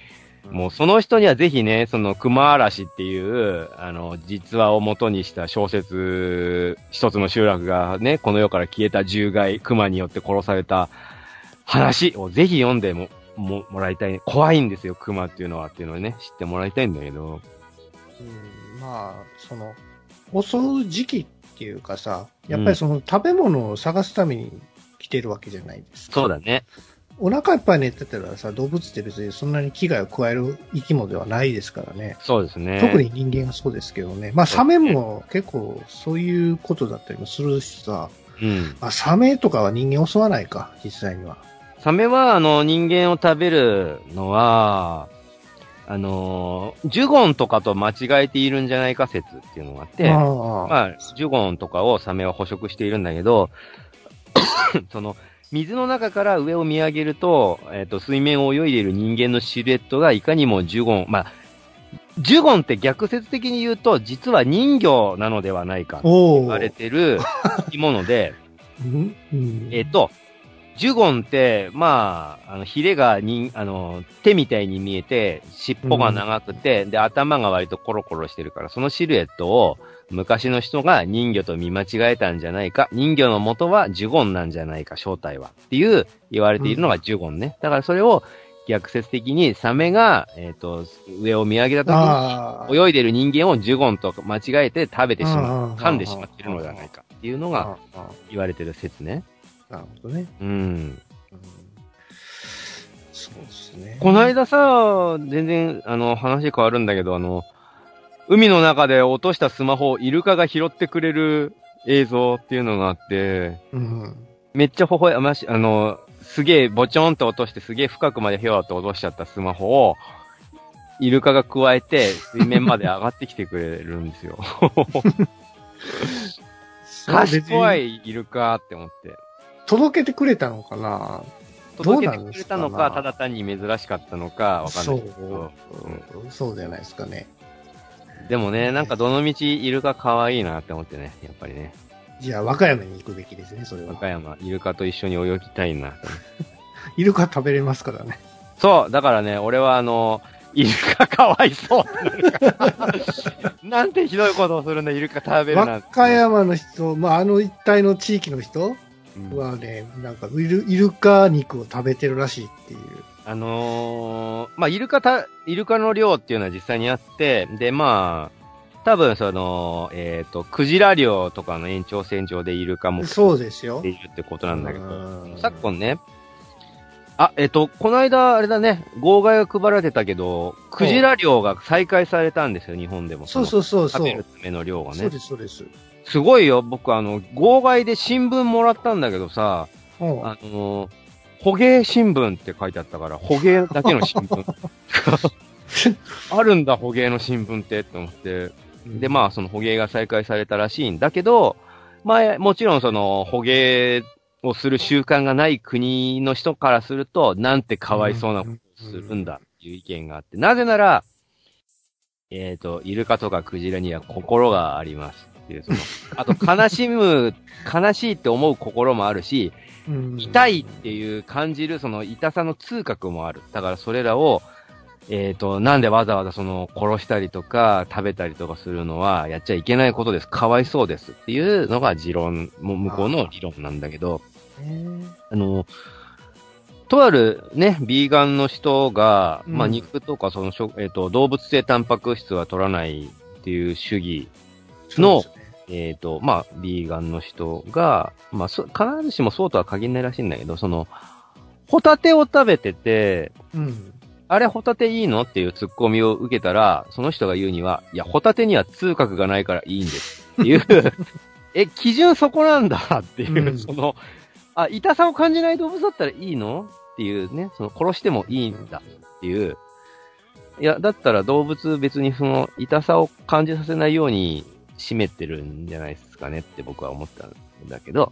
もうその人にはぜひね、その熊嵐っていう、あの、実話を元にした小説、一つの集落がね、この世から消えた獣害、熊によって殺された話をぜひ読んでも、も、もらいたいね。怖いんですよ、熊っていうのはっていうのをね、知ってもらいたいんだけど。うん、まあ、その、襲う時期っていうかさ、やっぱりその食べ物を探すために来てるわけじゃないですか。そうだね。お腹いっぱい寝てたらさ、動物って別にそんなに危害を加える生き物ではないですからね。そうですね。特に人間はそうですけどね。まあ、サメも結構そういうことだったりもするしさ、うん。まあ、サメとかは人間を襲わないか、実際には。サメは、あの、人間を食べるのは、あの、ジュゴンとかと間違えているんじゃないか説っていうのがあって、ああまあ、ジュゴンとかをサメは捕食しているんだけど、その、水の中から上を見上げると、えっ、と、水面を泳いでいる人間のシルエットがいかにもジュゴン、まあ、ジュゴンって逆説的に言うと、実は人魚なのではないかとお言われてる生き物で、うん。うん。えっ、と、ジュゴンって、まあ、あの、ヒレが人、あの、手みたいに見えて、尻尾が長くて、で、頭が割とコロコロしてるから、そのシルエットを昔の人が人魚と見間違えたんじゃないか。人魚の元はジュゴンなんじゃないか、正体は。っていう言われているのがジュゴンね。だからそれを逆説的にサメが、えっ、と、上を見上げた時に。泳いでる人間をジュゴンと間違えて食べてしまう。噛んでしまってるのではないか。っていうのが言われてる説ね。なるほどね。うん。うんそうですね。この間さ、全然、あの、話変わるんだけど、あの、海の中で落としたスマホをイルカが拾ってくれる映像っていうのがあって、うん。めっちゃ微笑まし、あの、すげえ、ボチョンと落として、すげえ深くまでひょーっと落としちゃったスマホを、イルカが加えて、水面まで上がってきてくれるんですよ。賢いイルカって思って。届けてくれたのかな？どう届けてくれたのか、ただ単に珍しかったのか、わかんないけど。そう、そうじゃないですかね。でもね、なんかどの道イルカ可愛いなって思ってね、やっぱりね。じゃあ、和歌山に行くべきですね、それは。和歌山、イルカと一緒に泳ぎたいな。イルカ食べれますからね。そう、だからね、俺はあの、イルカかわいそう なんてひどいことをするんだ、イルカ食べるなん和て。歌山の人、まあ、あの一帯の地域の人うんはね、なんかイル、イルカ肉を食べてるらしいっていう。あのー、まあ、イルカた、イルカの量っていうのは実際にあって、で、まあ、多分その、えっ、と、クジラ漁とかの延長線上でイルカもそうですよって。いるってことなんだけど、うん昨今ね、あ、えっと、この間、あれだね、号外が配られてたけど、クジラ漁が再開されたんですよ、日本でも。そうそうそうそう。食べるための量がね。そうです、そうです。すごいよ、僕あの、号外で新聞もらったんだけどさ、う。んあの、捕鯨新聞って書いてあったから、捕鯨だけの新聞。あるんだ、捕鯨の新聞って、って思って。で、まあ、その捕鯨が再開されたらしいんだけど、まあ、もちろんその捕鯨をする習慣がない国の人からすると、なんてかわいそうなことをするんだっていう意見があって、なぜなら、えっ、と、イルカとかクジラには心がありますっていう、その、あと悲しむ、悲しいって思う心もあるし、うん。痛いっていう感じるその痛さの痛覚もある。だからそれらを、えっ、と、なんでわざわざその殺したりとか食べたりとかするのはやっちゃいけないことです。かわいそうですっていうのが持論、もう向こうの理論なんだけど、ねあの、とあるね、ビーガンの人が、うん。まあ肉とかその食、えっ、と、動物性タンパク質は取らないっていう主義のねえっ、と、まあ、ビーガンの人が、まあ、そ必ずしもそうとは限らないらしいんだけど、その、ホタテを食べてて、うん。あれホタテいいのっていうツッコミを受けたら、その人が言うには、いや、ホタテには痛覚がないからいいんです。っていう、え、基準そこなんだっていう、うんその、あ、痛さを感じない動物だったらいいの？っていうね、その、殺してもいいんだっていう、いや、だったら動物別にその、痛さを感じさせないように締めてるんじゃないですかねって僕は思ったんだけど、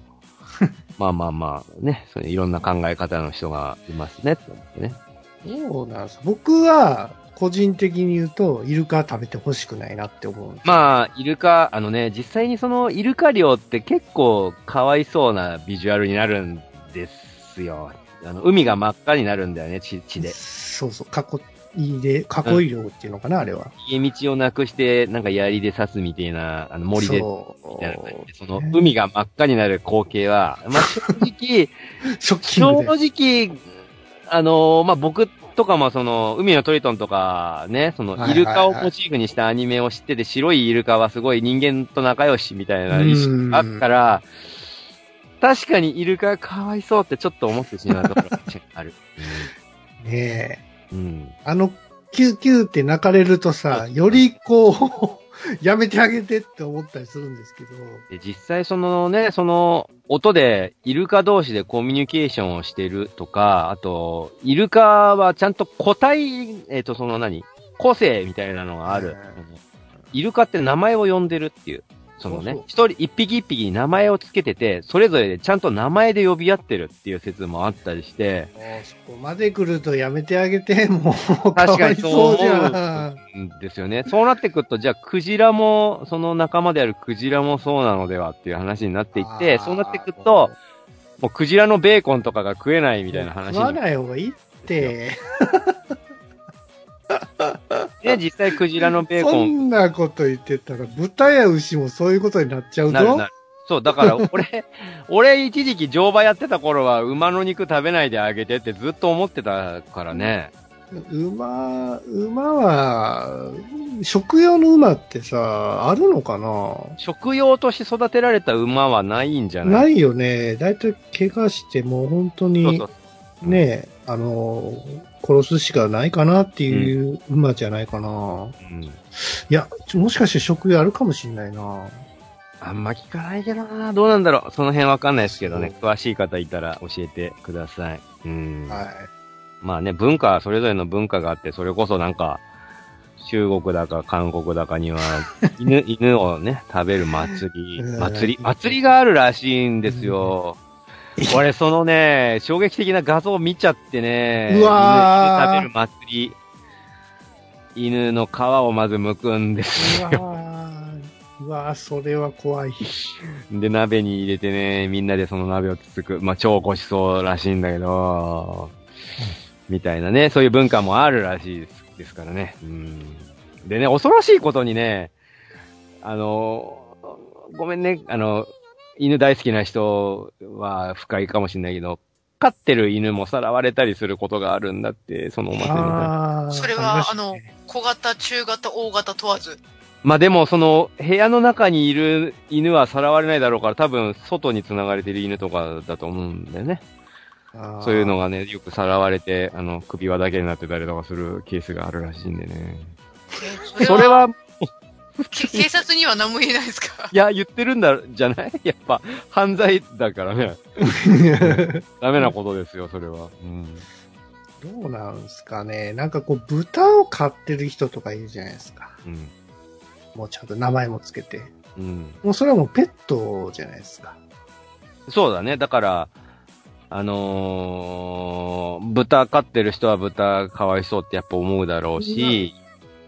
まあまあまあね、そういろんな考え方の人がいますねって思ってね。そうなんです。僕は、個人的に言うと、イルカ食べてほしくないなって思う。まあ、イルカ、あのね、実際にそのイルカ漁って結構かわいそうなビジュアルになるんですよ。あの海が真っ赤になるんだよね、血血で。そうそう、囲いで、囲い漁っていうのかな、あれは。家道をなくして、なんか槍で刺すみたいな、あの森で、みたいな感じで、その海が真っ赤になる光景は、まあ正直、正で。直、あのーまあ、僕とかもその、海のトリトンとかね、その、イルカをモチーフにしたアニメを知ってて、白いイルカはすごい人間と仲良しみたいな意識があったら、確かにイルカかわいそうってちょっと思ってしまうところがある。ねえ。うん。うん。あの、キューキューって泣かれるとさ、よりこう、やめてあげてって思ったりするんですけど。で、実際そのね、その、音で、イルカ同士でコミュニケーションをしてるとか、あと、イルカはちゃんと個体、えっ、と、その何？個性みたいなのがある。うんイルカって名前を呼んでるっていう。そのね一人、一匹一匹に名前をつけてて、それぞれでちゃんと名前で呼び合ってるっていう説もあったりして、そこまで来るとやめてあげて、もう、か確かにそうじ思ゃん。うんですよね。そうなってくると、じゃあ、クジラも、その仲間であるクジラもそうなのではっていう話になっていって、そうなってくると、、もうクジラのベーコンとかが食えないみたいな話食わない方がいいって。て、実際クジラのベーそコンんなこと言ってたら、豚や牛もそういうことになっちゃうぞなるな。る。そう、だから 俺、俺一時期乗馬やってた頃は馬の肉食べないであげてってずっと思ってたからね。馬、馬は、食用の馬ってさ、あるのかな？食用として育てられた馬はないんじゃない？ないよね。だいたい怪我してもう本当そうにそうね、あの、殺すしかないかなっていう馬じゃないかな。うん。いや、もしかして食用あるかもしんないな。あんま聞かないけどな。どうなんだろう。その辺わかんないですけどね。詳しい方いたら教えてください。うん。はい。まあね、文化、それぞれの文化があって、それこそなんか、中国だか韓国だかには、犬、犬をね、食べる祭り、うん祭り、祭りがあるらしいんですよ。俺、そのね、衝撃的な画像を見ちゃってね、うわー犬犬食べる祭り、犬の皮をまず剥くんですうわーうわーそれは怖い。で、鍋に入れてね、みんなでその鍋をつつく。まあ、超ごちそうらしいんだけど、みたいなね、そういう文化もあるらしいですですからね。うん。でね、恐ろしいことにね、あの、ごめんね、あの、犬大好きな人は不快かもしれないけど、飼ってる犬もさらわれたりすることがあるんだって、そのお祭りの。それは、あの小型、中型、大型問わず。まあでも、その、部屋の中にいる犬はさらわれないだろうから、多分、外に繋がれてる犬とかだと思うんだよね。そういうのがね、よくさらわれて、あの、首輪だけになってたりとかするケースがあるらしいんでね。えそれ、は、け警察には何も言えないですか？いや、言ってるんだ、じゃない？やっぱ、犯罪だからね。ダメなことですよ、それは。うん。どうなんすかね。なんかこう、豚を飼ってる人とかいるじゃないですか。うん。もうちゃんと名前もつけて。うん。もうそれはもうペットじゃないですか。そうだね。だから、あのー豚飼ってる人は豚かわいそうってやっぱ思うだろうし、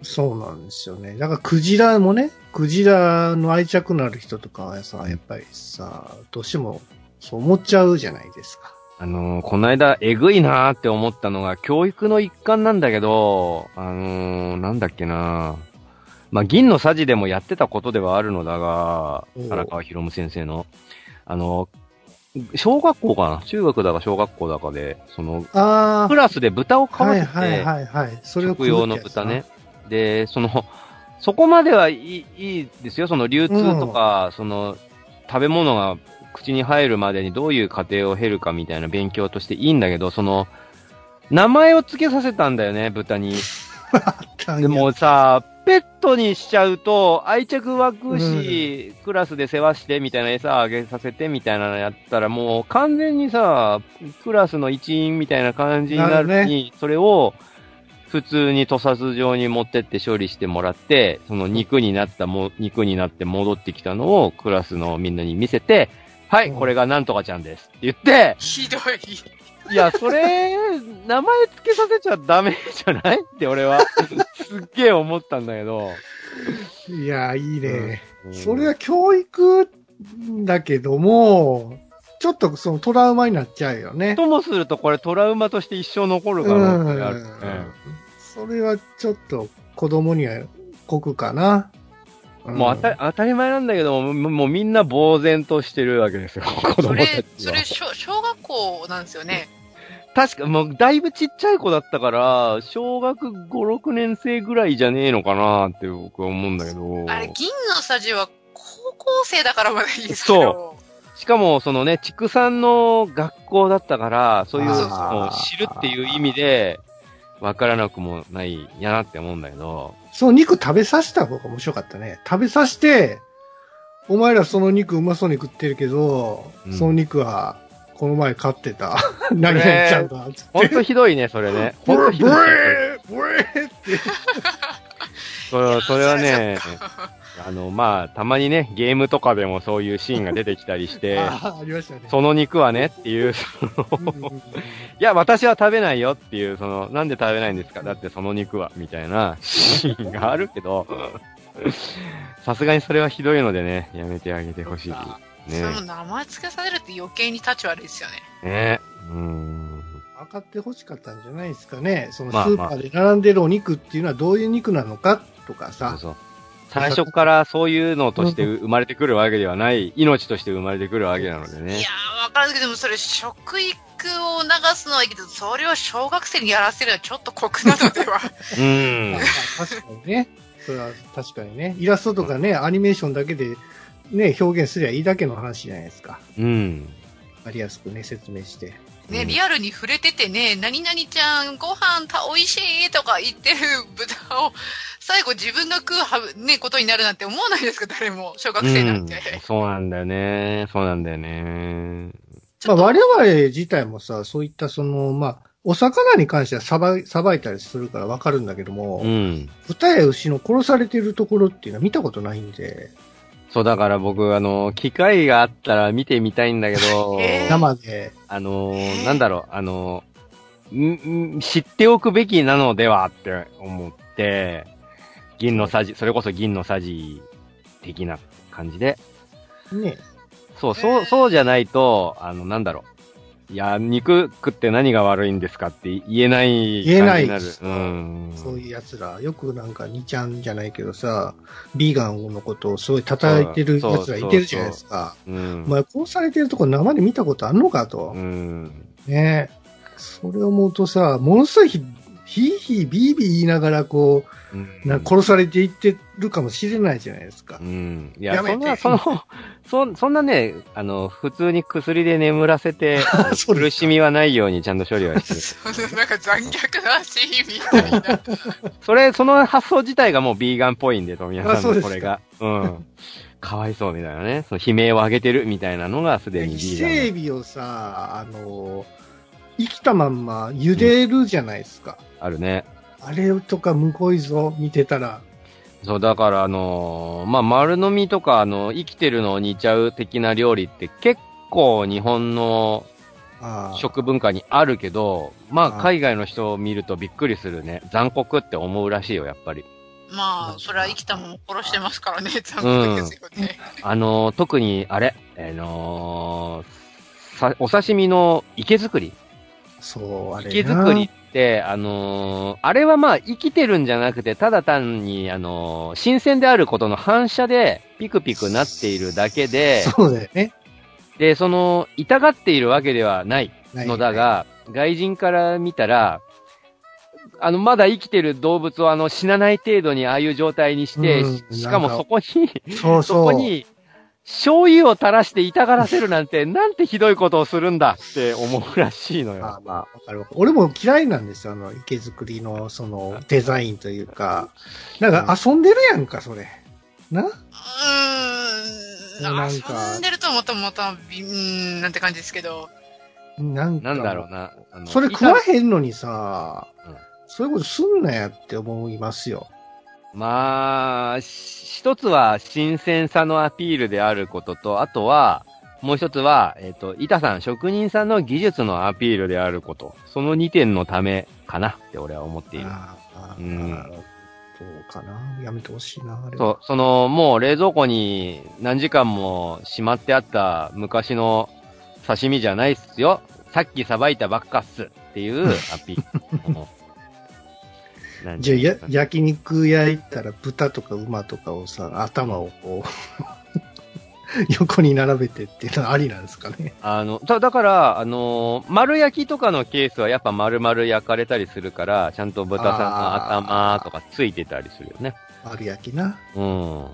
そうなんですよね。だからクジラもね、クジラの愛着のある人とかはさ、やっぱりさ、どうしてもそう思っちゃうじゃないですか。あのーこの間、えぐいなーって思ったのが、教育の一環なんだけど、あのーなんだっけなまあ、銀のさじでもやってたことではあるのだが荒川博夢先生の、あの小学校かな？中学だか小学校だかで、その、あクラスで豚をあ、飼わせて、はいはいはいはい。それを食用の豚ね。。で、その、そこまではいいいいですよ。その流通とか、その、食べ物が口に入るまでにどういう過程を経るかみたいな勉強としていいんだけど、その、名前を付けさせたんだよね、豚に。でもさ、ペットにしちゃうと愛着湧くし、クラスで世話してみたいな餌あげさせてみたいなのやったらもう完全にさ、クラスの一員みたいな感じになるのに、それを普通に屠殺場に持ってって処理してもらって、その肉になったも、肉になって戻ってきたのをクラスのみんなに見せて、はい、うんこれがなんとかちゃんですって言って、ひどい。いや、それ、名前付けさせちゃダメじゃないって俺は、すっげえ思ったんだけど。いや、いいね。うんそれは教育だけども、ちょっとそのトラウマになっちゃうよね。ともするとこれトラウマとして一生残る可能性があるね。それはちょっと子供には酷かな。んもう当たり当たり前なんだけども、ももうみんな呆然としてるわけですよ、子それ供た、ちはそれ。小、小学校なんですよね。確か、もうだいぶちっちゃい子だったから、小学5、6年生ぐらいじゃねえのかなって僕は思うんだけど。あれ、銀のスタジオは高校生だからまだいいですけど。しかも、そのね、畜産の学校だったから、そういう知るっていう意味で、わからなくもないやなって思うんだけど。その肉食べさせた方が面白かったね。食べさせて、お前らその肉うまそうに食ってるけど、うんその肉は、この前飼ってた、何々ちゃんだ、つって。ほんとひどいね、それね。ほんとひどい。ブレブレって。それそれはね あの、まあ、たまにね、ゲームとかでもそういうシーンが出てきたりして、ああ、ありましたね。その肉はねっていう、うんうんうんいや、私は食べないよっていう、その、なんで食べないんですか？だってその肉は、みたいなシーンがあるけど、さすがにそれはひどいのでね、やめてあげてほしい。ねそれも名前付けさせるって余計に立ち悪いですよね。ねうん。分かってほしかったんじゃないですかね。そのスまあーパーで並んでるお肉っていうのはどういう肉なのかとかそうさ。そう。最初からそういうのとして生まれてくるわけではない、命として生まれてくるわけなのでねいや。ー、わからんけど、でもそれ、食育を促すのはいいけど、それを小学生にやらせるのはちょっと酷なのでは。うんまあ。確かにね。それは確かにね。イラストとかね、アニメーションだけでね、表現すりゃいいだけの話じゃないですか。うん。わかりやすくね、説明して。ね、うんリアルに触れててね、何々ちゃん、ご飯た、美味しいとか言ってる豚を、最後自分が食うはぶ、ね、ことになるなんて思わないですか、誰も。小学生なんて。うんそうなんだよね。そうなんだよね。まあ我々自体もさ、そういったその、まあ、お魚に関してはさばい、さばいたりするからわかるんだけども、うん。豚や牛の殺されてるところっていうのは見たことないんで、そう、だから僕、あの、機会があったら見てみたいんだけど、えー生で、あのー、なんだろう、あのー、んん知っておくべきなのではって思って、銀のさじ、それこそ銀のさじ的な感じで。ね、そう、そう、そうじゃないと、あの、なんだろう。いや、肉食って何が悪いんですかって言えない言えない。うん。そういう奴ら、よくなんか2ちゃんじゃないけどさ、ビーガンのことをすごい叩いてる奴らいてるじゃないですか。うん。お前殺されてるとこ生で見たことあんのかと。うん。ねそれを思うとさ、ものすごいひ、ひいひいビービー言いながらこう、うんな殺されていってるかもしれないじゃないですかう。ん。いや、やそんな、その、そ、そんなね、あの、普通に薬で眠らせて、苦しみはないようにちゃんと処理はしてる。なんか残虐なシーンみたいな。それ、その発想自体がもうビーガンっぽいんで、富谷さんのこれが。うん。かわいそうみたいなね。その悲鳴を上げてるみたいなのがすでに伊ビーガン勢海老をさ、あの、生きたまんま茹でるじゃないですか。あるね。あれとかむごいぞ、見てたら。そう、だからあのーまあ、丸飲みとか、あの、生きてるのを煮ちゃう的な料理って結構日本のああ食文化にあるけど、まあ、ああ海外の人を見るとびっくりするね。残酷って思うらしいよ、やっぱり。まあ、それは生きたもの殺してますからね、残酷ですよね。あのー特に、あれ、あのーさ、お刺身の池作りそう、あれな。池作りって、あのーあれはまあ生きてるんじゃなくて、ただ単に、あのー新鮮であることの反射でピクピクなっているだけで、そうだよね。で、その、痛がっているわけではないのだが、外人から見たら、あの、まだ生きてる動物をあの、死なない程度にああいう状態にして、うんししかもそこに、そうそそう。こに、醤油を垂らして痛がらせるなんて、なんてひどいことをするんだって思うらしいのよ。まあまあ、わかる。俺も嫌いなんですよ、あの、池作りの、その、デザインというか。なんか遊んでるやんか、それ。な？うーん。なんか遊んでるとまたまた、びうーん、なんて感じですけど。なんか。なんだろうな。それ食わへんのにさ、うんそういうことすんなやって思いますよ。まあ、し一つは新鮮さのアピールであることと、あとは、もう一つは、えっ、と、板さん、職人さんの技術のアピールであること。その2点のためかなって俺は思っている。ああ、うんそうかな。やめてほしいな、あれは。そう、その、もう冷蔵庫に何時間もしまってあった昔の刺身じゃないっすよ。さっきさばいたばっかっすっていうアピール。じゃあ、や焼肉焼いたら豚とか馬とかをさ、頭をこう、横に並べてっていうのはありなんですかね。あの、だだから、あのー丸焼きとかのケースはやっぱ丸々焼かれたりするから、ちゃんと豚さんの頭とかついてたりするよね。丸焼きな。うん。あ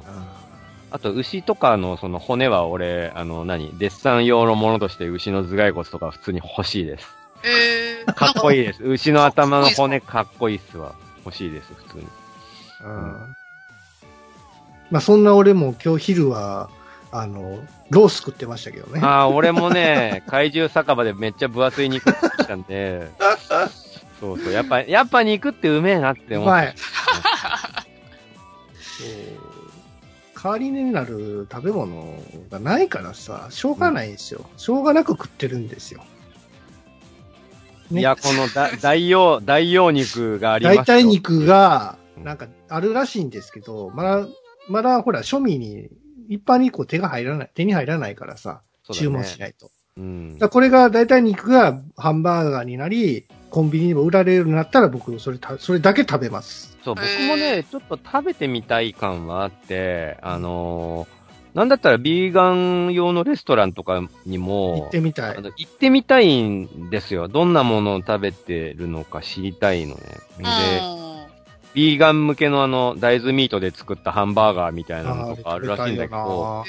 あと、牛とかのその骨は俺、あの、何？デッサン用のものとして牛の頭蓋骨とか普通に欲しいです。えー、かっこいいい。です。牛の頭の骨かっこいいっすわ。欲しいです、普通に。ーうんまあ、そんな俺も今日昼は、あの、ロース食ってましたけどね。ああ、俺もね、怪獣酒場でめっちゃ分厚い肉食ってきたんで、そうそう、やっぱ、やっぱ肉ってうめえなって思って。うまい。代わりになる食べ物がないからさ、しょうがないんですよ。しょうがなく食ってるんですよ。ね。いや、このだ 大用、大用肉がありますよ。大体肉が、うん。なんかあるらしいんですけど、まだ、まだほら、庶民に、一般にこう手が入らない、手に入らないからさ、ね。注文しないと。うん。これが大体肉がハンバーガーになり、コンビニにも売られるようになったら僕、それた、それだけ食べます。そう、僕もね、ちょっと食べてみたい感はあって、あのーなんだったらビーガン用のレストランとかにも、行ってみたいあ。の行ってみたいんですよ。どんなものを食べてるのか知りたいのね。で、ビーガン向けのあの、大豆ミートで作ったハンバーガーみたいなのとかあるらしいんだけど、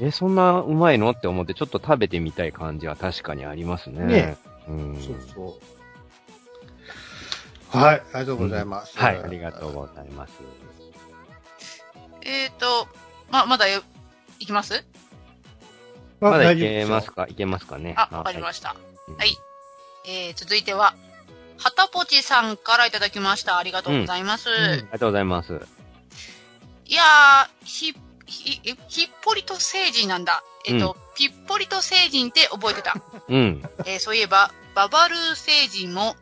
えそんなうまいのって思ってちょっと食べてみたい感じは確かにありますね。ねうん。そうそう。はい、ありがとうございます。はい、ありがとうございます。えっ、ー、と、ま、まだよ、いきます？ままだいけますか？いけますかね？あ、わかりました。うんはい。えー、続いては、はたぽちさんからいただきました。ありがとうございます。んありがとうございます。いやー、ひ、ひ、えひっぽりと成人なんだ。えっ、と、ぴっぽりと成人って覚えてた。うん。えーそういえば、ババルー星人も、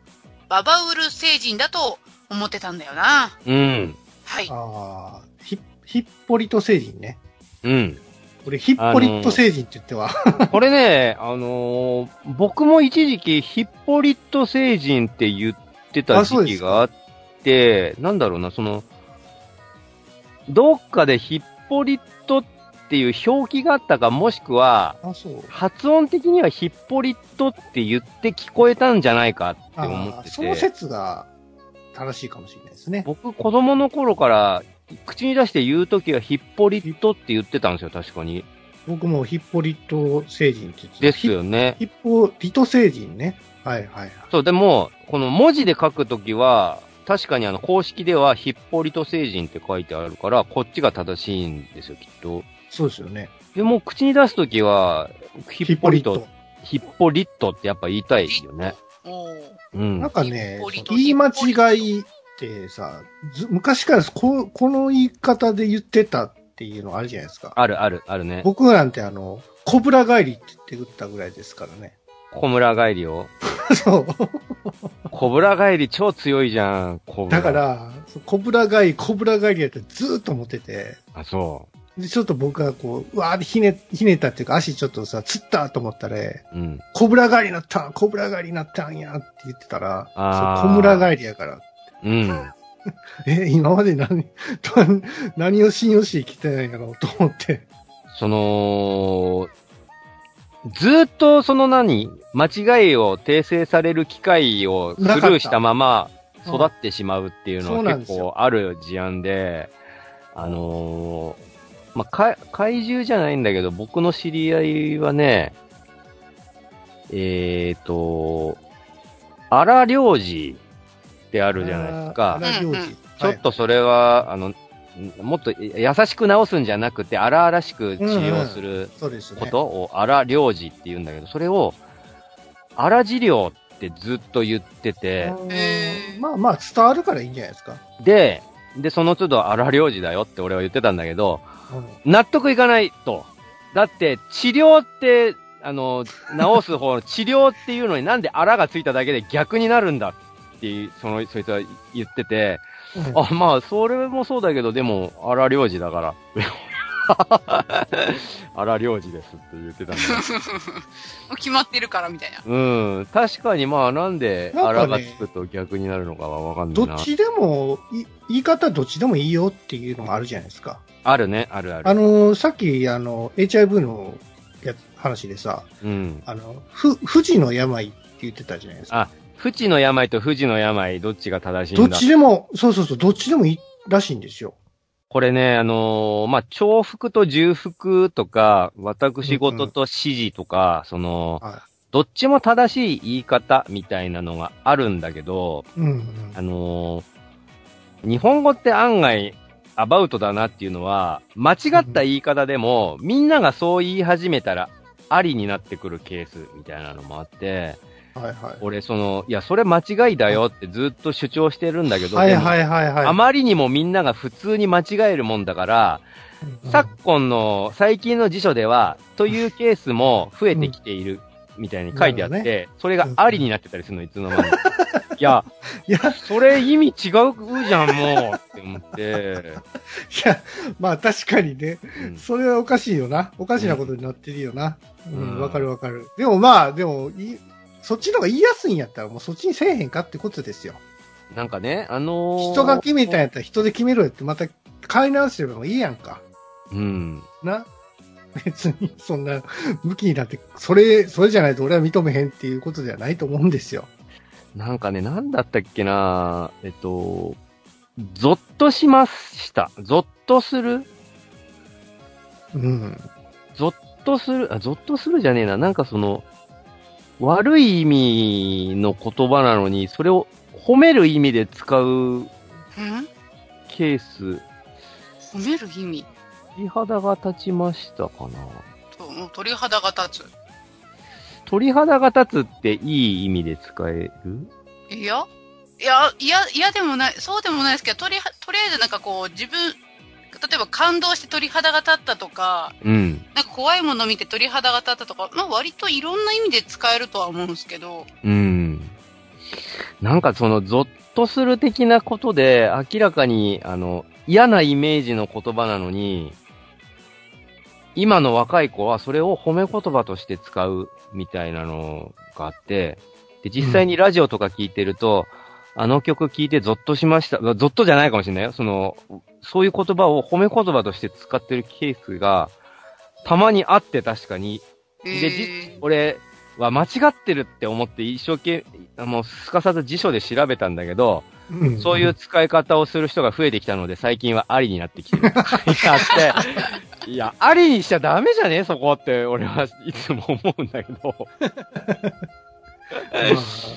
ババウル星人だと思ってたんだよな。うん。はい。ああ、ひ、ひっぽりと星人ね。うん。俺、ひっぽりと星人って言っては。これね、あのー僕も一時期ヒッポリット星人って言ってた時期があって、なんだろうな、その、どっかでヒッポリットっていう表記があったか、もしくは。発音的にはヒッポリットって言って聞こえたんじゃないかって思ってあーそのて、説が正しいかもしれないですね。僕子供の頃から口に出して言うときはヒッポリットって言ってたんですよ、確かに。僕もヒッポリト星人って言ってたですよね。ヒッポリト星人ね。はいはいはい。そう、でも、この文字で書くときは、確かにあの公式ではヒッポリト星人って書いてあるから、こっちが正しいんですよ、きっと。そうですよね。でも、口に出すときは、ヒッポリト、。ヒッポリットってやっぱ言いたいよね。うんなん。かね言い間違いってさ、ず昔からここの言い方で言ってたっていうのあるじゃないですか。あるある、あるね。僕なんてあの、コブラ帰りって言ってたぐらいですからね。小村帰りを？そう。小村帰り超強いじゃん、小村。だか。ら、そうコブラ帰り、コブラ帰りやってずーっと思ってて、あ、そで、ちょっと僕がこう、うわーってひね、ひねったっていうか足ちょっとさ、つったと思ったら、う。うん。コブラ帰りになったコブラ帰りになったんやって言ってたら、あーそうコムラ帰りやから。うん。え、今まで何、何何を信用してきてないんやろうと思って。その、ずーっとその何間違いを訂正される機会をスルーしたままうん育ってしまうっていうのは結構ある事案で、あのーまあ、か怪獣じゃないんだけど、僕の知り合いはね、えーと、荒領事ってあるじゃないですか。うんうん。ちょっとそれは、あの、んもっと優しく直すんじゃなくて、荒々しく治療する。ことを荒領事って言うんだけど、それを荒治療ってずっと言ってて、まあまあ伝わるからいいんじゃないですか。で、で、その都度荒領事だよって俺は言ってたんだけど、うん。納得いかないと。だって、治療って、あの、治す方の 治療っていうのになんであらがついただけで逆になるんだってその、そいつは言ってて、うんあ、まあ、それもそうだけど、でも、荒領事だから。荒領事ですって言ってたんだけ もう決まってるからみたいな。ど。うん。確かに、まあ、なんで、荒がつくと逆になるのかはわかんないな。どっちでも、い言い方どっちでもいいよっていうのがあるじゃないですか。あるね、あるある。あの、さっき、あの、HIV のやつ話でさ、うん。あの、ふ、富士の病って言ってたじゃないですか。あ、不治の病と不治の病、どっちが正しいどっちでも、そうそうそう、どっちでもいいらしいんですよ。これね、あのーまあ、重複と重複とか、私事と指示とか、その、はどっちも正しい言い方みたいなのがあるんだけど、い。うん、あのー日本語って案外、アバウトだなっていうのは、間違った言い方でも、みんながそう言い始めたら、ありになってくるケースみたいなのもあって、うん。はいはい。俺、その、いや、それ間違いだよってずっと主張してるんだけど、はいはいはいはい。あまりにもみんなが普通に間違えるもんだから、うん昨今の最近の辞書では、というケースも増えてきているみたいに書いてあって、なるそれがありになってたりするの、いつの間に。いや、いや、それ意味違うじゃん、もうって思って。いや、まあ確かにね、うんそれはおかしいよな。おかしなことになってるよな。ううんん、わ、かるわかる。でもまあ、でもい、そっちの方が言いやすいんやったら、もうそっちにせえへんかってことですよ。なんかね、あのー、人が決めたんやったら人で決めろよって、また買い直せばいいやんか。うん。な？別に、そんな、向きになって、それ、それじゃないと俺は認めへんっていうことではないと思うんですよ。なんかね、なんだったっけな？えっと、ゾッとしました。ゾッとする？うん。ゾッとする、あ、ゾッとするじゃねえな。なんかその、悪い意味の言葉なのに、それを褒める意味で使ううん？ケース、褒める意味？鳥肌が立ちましたかな？ともう鳥肌が立つ。鳥肌が立つっていい意味で使える？いやいや、いや、いやでもない、そうでもないですけど、とりは、とりあえずなんかこう、自分、例えば感動して鳥肌が立ったとか、うん。なんか怖いもの見て鳥肌が立ったとか、まあ割といろんな意味で使えるとは思うんですけど、うん。なんかその、ゾッとする的なことで、明らかに、あの、嫌なイメージの言葉なのに、今の若い子はそれを褒め言葉として使うみたいなのがあって、で、実際にラジオとか聞いてると、あの曲聞いてゾッとしました。ゾッとじゃないかもしれないよ。その、そういう言葉を褒め言葉として使ってるケースが、たまにあって確かに、えで、じー、俺は間違ってるって思って一生懸命、もうすかさず辞書で調べたんだけど、うんそういう使い方をする人が増えてきたので、最近はありになってきてる。い やって、いや、ありにしちゃダメじゃね？そこって、俺はいつも思うんだけど。まあ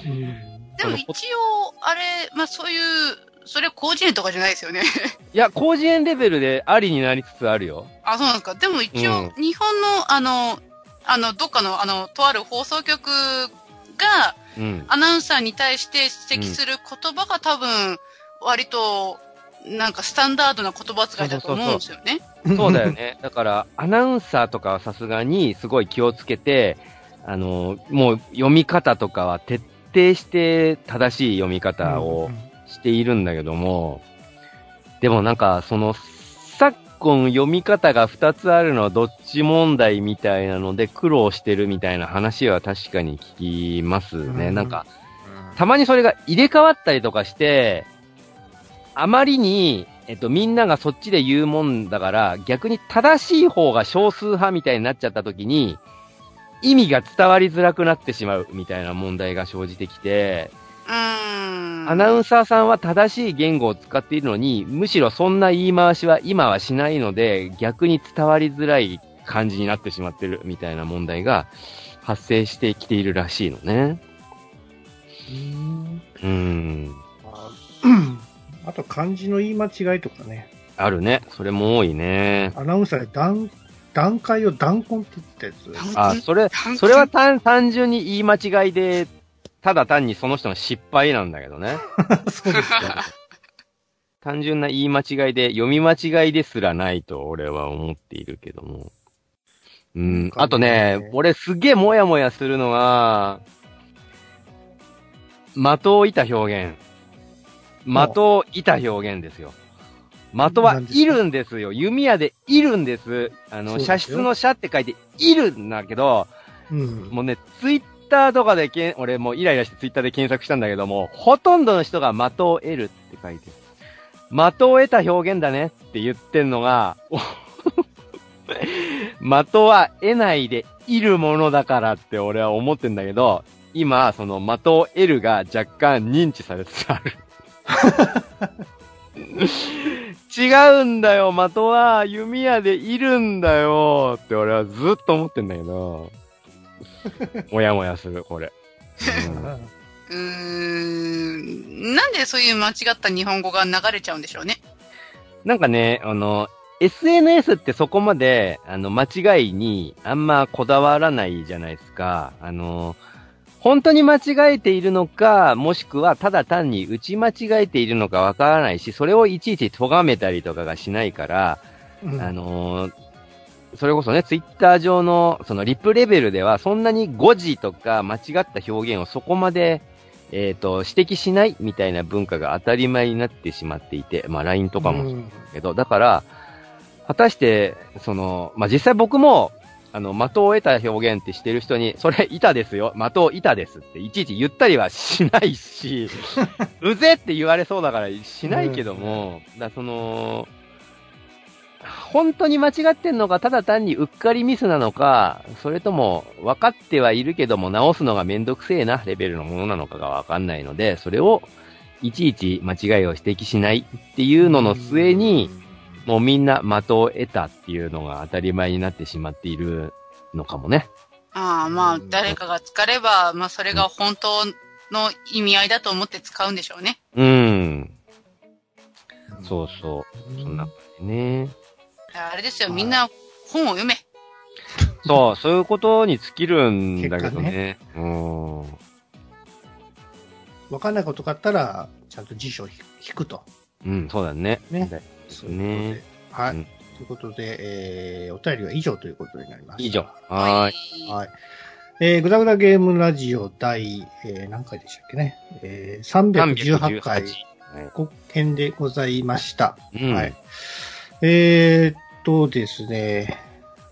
うんでも一応、あれ、まあそういう、それは広辞苑とかじゃないですよね。いや、広辞苑レベルでありになりつつあるよ。あ、そうなんですか。でも一応、う日本の、あの、あの、どっかの、あの、とある放送局が、うん。アナウンサーに対して指摘する言葉が多分、割と、なんかスタンダードな言葉遣いだと思うんですよね。そうだよね。だから、アナウンサーとかはさすがにすごい気をつけて、あの、もう読み方とかは徹底して正しい読み方をしているんだけども、でもなんか、その、昨今読み方が2つあるのはどっち問題みたいなので苦労してるみたいな話は確かに聞きますね。うんなんか、たまにそれが入れ替わったりとかして、あまりに、えっと、みんながそっちで言うもんだから、逆に正しい方が少数派みたいになっちゃった時に、意味が伝わりづらくなってしまうみたいな問題が生じてきて。アナウンサーさんは正しい言語を使っているのに、むしろそんな言い回しは今はしないので、逆に伝わりづらい感じになってしまってるみたいな問題が発生してきているらしいのね。うんうーん。あと漢字の言い間違いとかね。あるね。それも多いね。アナウンサーで段、段階を弾根って言ってたやつ。あ、それ、それは単単純に言い間違いで、ただ単にその人の失敗なんだけどね。そうですか。単純な言い間違いで、読み間違いですらないと俺は思っているけども。うん。あとね、俺すげえもやもやするのは、的を射た表現。的を射た表現ですよ。的はいるんですよ。弓矢でいるんです。あの、射出の射って書いているんだけど、うん。もうね、ツイッターとかでけん、俺もうイライラしてツイッターで検索したんだけども、ほとんどの人が的を得るって書いてる。的を得た表現だねって言ってんのが、お 的は得ないでいるものだからって俺は思ってんだけど、今、その的を得るが若干認知されつつある。違うんだよ、的は弓矢でいるんだよって俺はずっと思ってんだけど、もやもやする、これ。うーん。なんでそういう間違った日本語が流れちゃうんでしょうね。なんかね、あの、SNS ってそこまで、あの、間違いにあんまこだわらないじゃないですか。あの、本当に間違えているのか、もしくはただ単に打ち間違えているのかわからないし、それをいちいち咎めたりとかがしないから、うん。あのーそれこそね、ツイッター上の、そのリプレベルでは、そんなに誤字とか間違った表現をそこまで、えっ、と、指摘しないみたいな文化が当たり前になってしまっていて、まあ LINE とかもそうだけど、だから、果たして、その、まあ実際僕も、あの、的を得た表現ってしてる人に、それ板ですよ、的を板ですっていちいち言ったりはしないし、うぜって言われそうだからしないけども、だその、本当に間違ってんのか、ただ単にうっかりミスなのか、それとも分かってはいるけども直すのがめんどくせえなレベルのものなのかが分かんないので、それをいちいち間違いを指摘しないっていうのの末に、、もうみんな的を得たっていうのが当たり前になってしまっているのかもね。ああ、まあ、誰かが使れば、まあ、それが本当の意味合いだと思って使うんでしょうね。うん。うんそうそう。そんな感じね。あれですよ、はいみんな本を読め。そう、そういうことに尽きるんだけどね。うん。わかんないことがあったら、ちゃんと辞書を引くと。うん、そうだね。ねだそういうことで。はい。うんということで、えー、お便りは以上ということになります。以上。はーい。い。はい。えー、ぐだぐだゲームラジオ第、えー、何回でしたっけね？えー、318回、はい。国編でございました。うん。はい。えー、っとですね。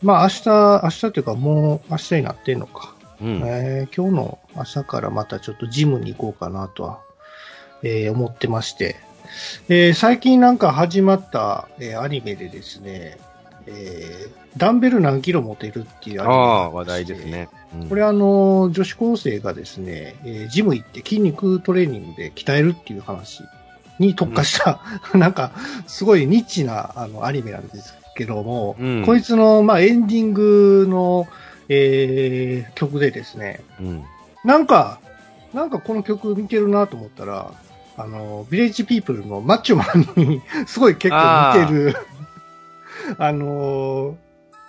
まあ明日、明日というかもう明日になってんのか。うん。えー今日の朝からまたちょっとジムに行こうかなとは、えー思ってまして。えー最近なんか始まった、えーアニメでですね、えーダンベル何キロ持てるっていうアニメがあ話題です。ね。うんこれあの、女子高生がですね、えージム行って筋肉トレーニングで鍛えるっていう話に特化した、なんか、すごいニッチなあのアニメなんですけども、うんこいつの、まあ、エンディングの、えー曲でですね、うん。なんか、なんかこの曲見てるなと思ったら、あの、ビレッジピープルのマッチョマンにすごい結構似てる、あの、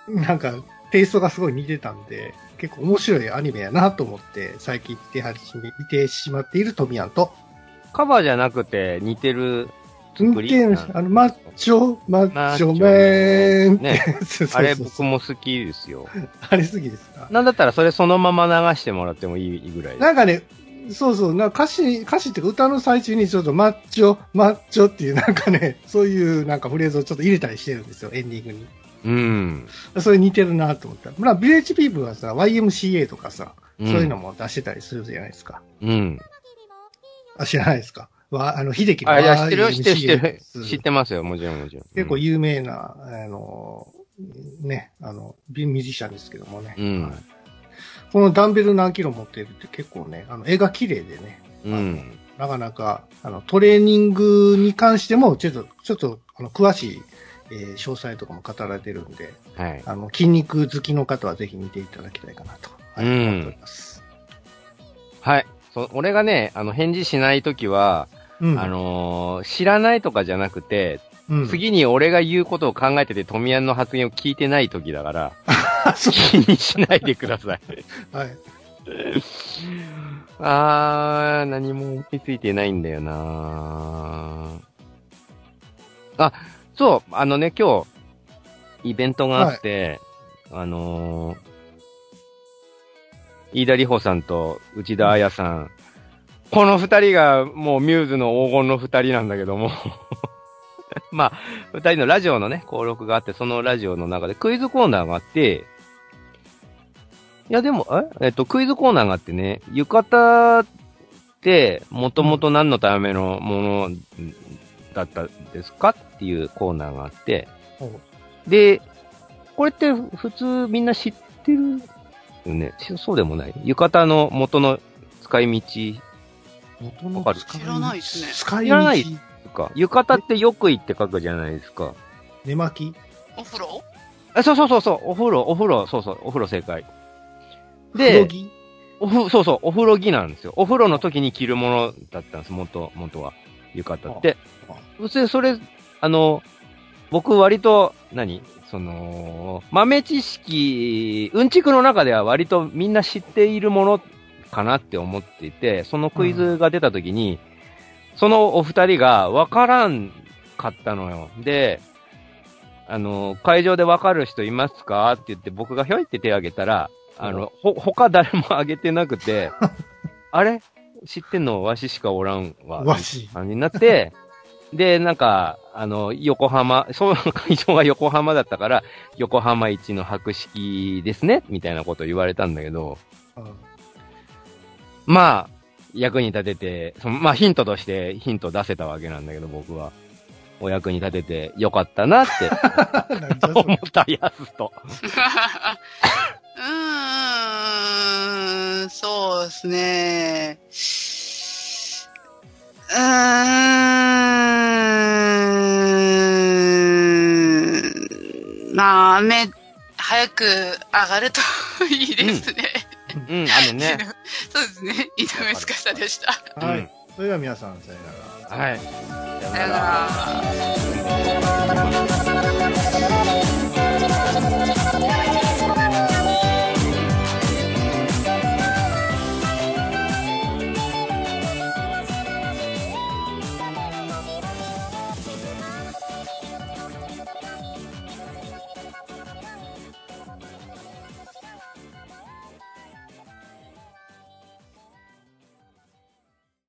なんかテイストがすごい似てたんで、結構面白いアニメやなと思って、最近見て始め、見てしまっているトミヤンと、カバーじゃなくて似てる作り？似てあの、マッチョ、マッチョメンね。そうそうそう。あれ僕も好きですよ。あれ好きですか？なんだったらそれそのまま流してもらってもいいぐらい。なんかね、そうそう、な歌詞、歌詞っていうか歌の最中にちょっとマッチョ、マッチョっていうなんかね、そういうなんかフレーズをちょっと入れたりしてるんですよ、エンディングに。うん。それ似てるなと思った。まあ、ビレッジピープルはさ、YMCA とかさ、うんそういうのも出してたりするじゃないですか。うん。あ、知らないですか？わ、あの、秀樹のあ、いや、知ってるよ、知ってる、知ってる。知ってますよ、もちろん、もちろん。結構有名な、あの、ね、あの、ミュージシャンですけどもね。うんはいこのダンベル何キロ持ってるって結構ね、あの、絵が綺麗でね、うん。なかなか、あの、トレーニングに関しても、ちょっと、ちょっと、あの、詳しい、えー詳細とかも語られてるんで、はい。あの、筋肉好きの方はぜひ見ていただきたいかなと、はいうん思っております。はい。そ俺がね、あの、返事しないときは、うん。あのー知らないとかじゃなくて、うん、次に俺が言うことを考えてて、富谷の発言を聞いてないときだから、気にしないでください。はい。あー、何も思いついてないんだよな。あ、そう、あのね、今日、イベントがあって、あのー、飯田里穂さんと内田彩さん、この二人がもうミューズの黄金の二人なんだけども まあ、二人のラジオのね、登録があって、そのラジオの中でクイズコーナーがあって、いやでも、え？えっと、クイズコーナーがあってね、浴衣って、もともと何のためのものだったですかっていうコーナーがあって、で、これって普通みんな知ってるよね？そうでもない？浴衣の元の使い道？元の使い道？知らないですね。使い道？知らないか。浴衣ってよく行って書くじゃないですか。寝巻き？お風呂？あ、そうそうそうそう、お風呂、お風呂、そうそう、お風呂正解。で、おふ、そうそう、お風呂着なんですよ。お風呂の時に着るものだったんです、元、元は。浴衣って。普通、それ、あの、僕割と、何？その、豆知識、うんちくの中では割とみんな知っているものかなって思っていて、そのクイズが出た時に、うん、そのお二人がわからんかったのよ。で、あの、会場でわかる人いますかって言って僕がひょいって手挙げたら、あの、ほ、他誰も挙げてなくて、あれ？知ってんの？わししかおらんわ。わし。感じになって、で、なんか、あの、横浜、その会場が横浜だったから、横浜一の博識ですねみたいなこと言われたんだけど、うん、まあ、役に立てて、そのまあヒントとしてヒント出せたわけなんだけど、僕は。お役に立ててよかったなって 思ったやつと。うーん、そうですね。うーん。まあ、雨、早く上がるといいですね。うん、うん、雨ね。そうですね。井上司でした。はい。それでは皆さん、さよなら。はい。さよなら。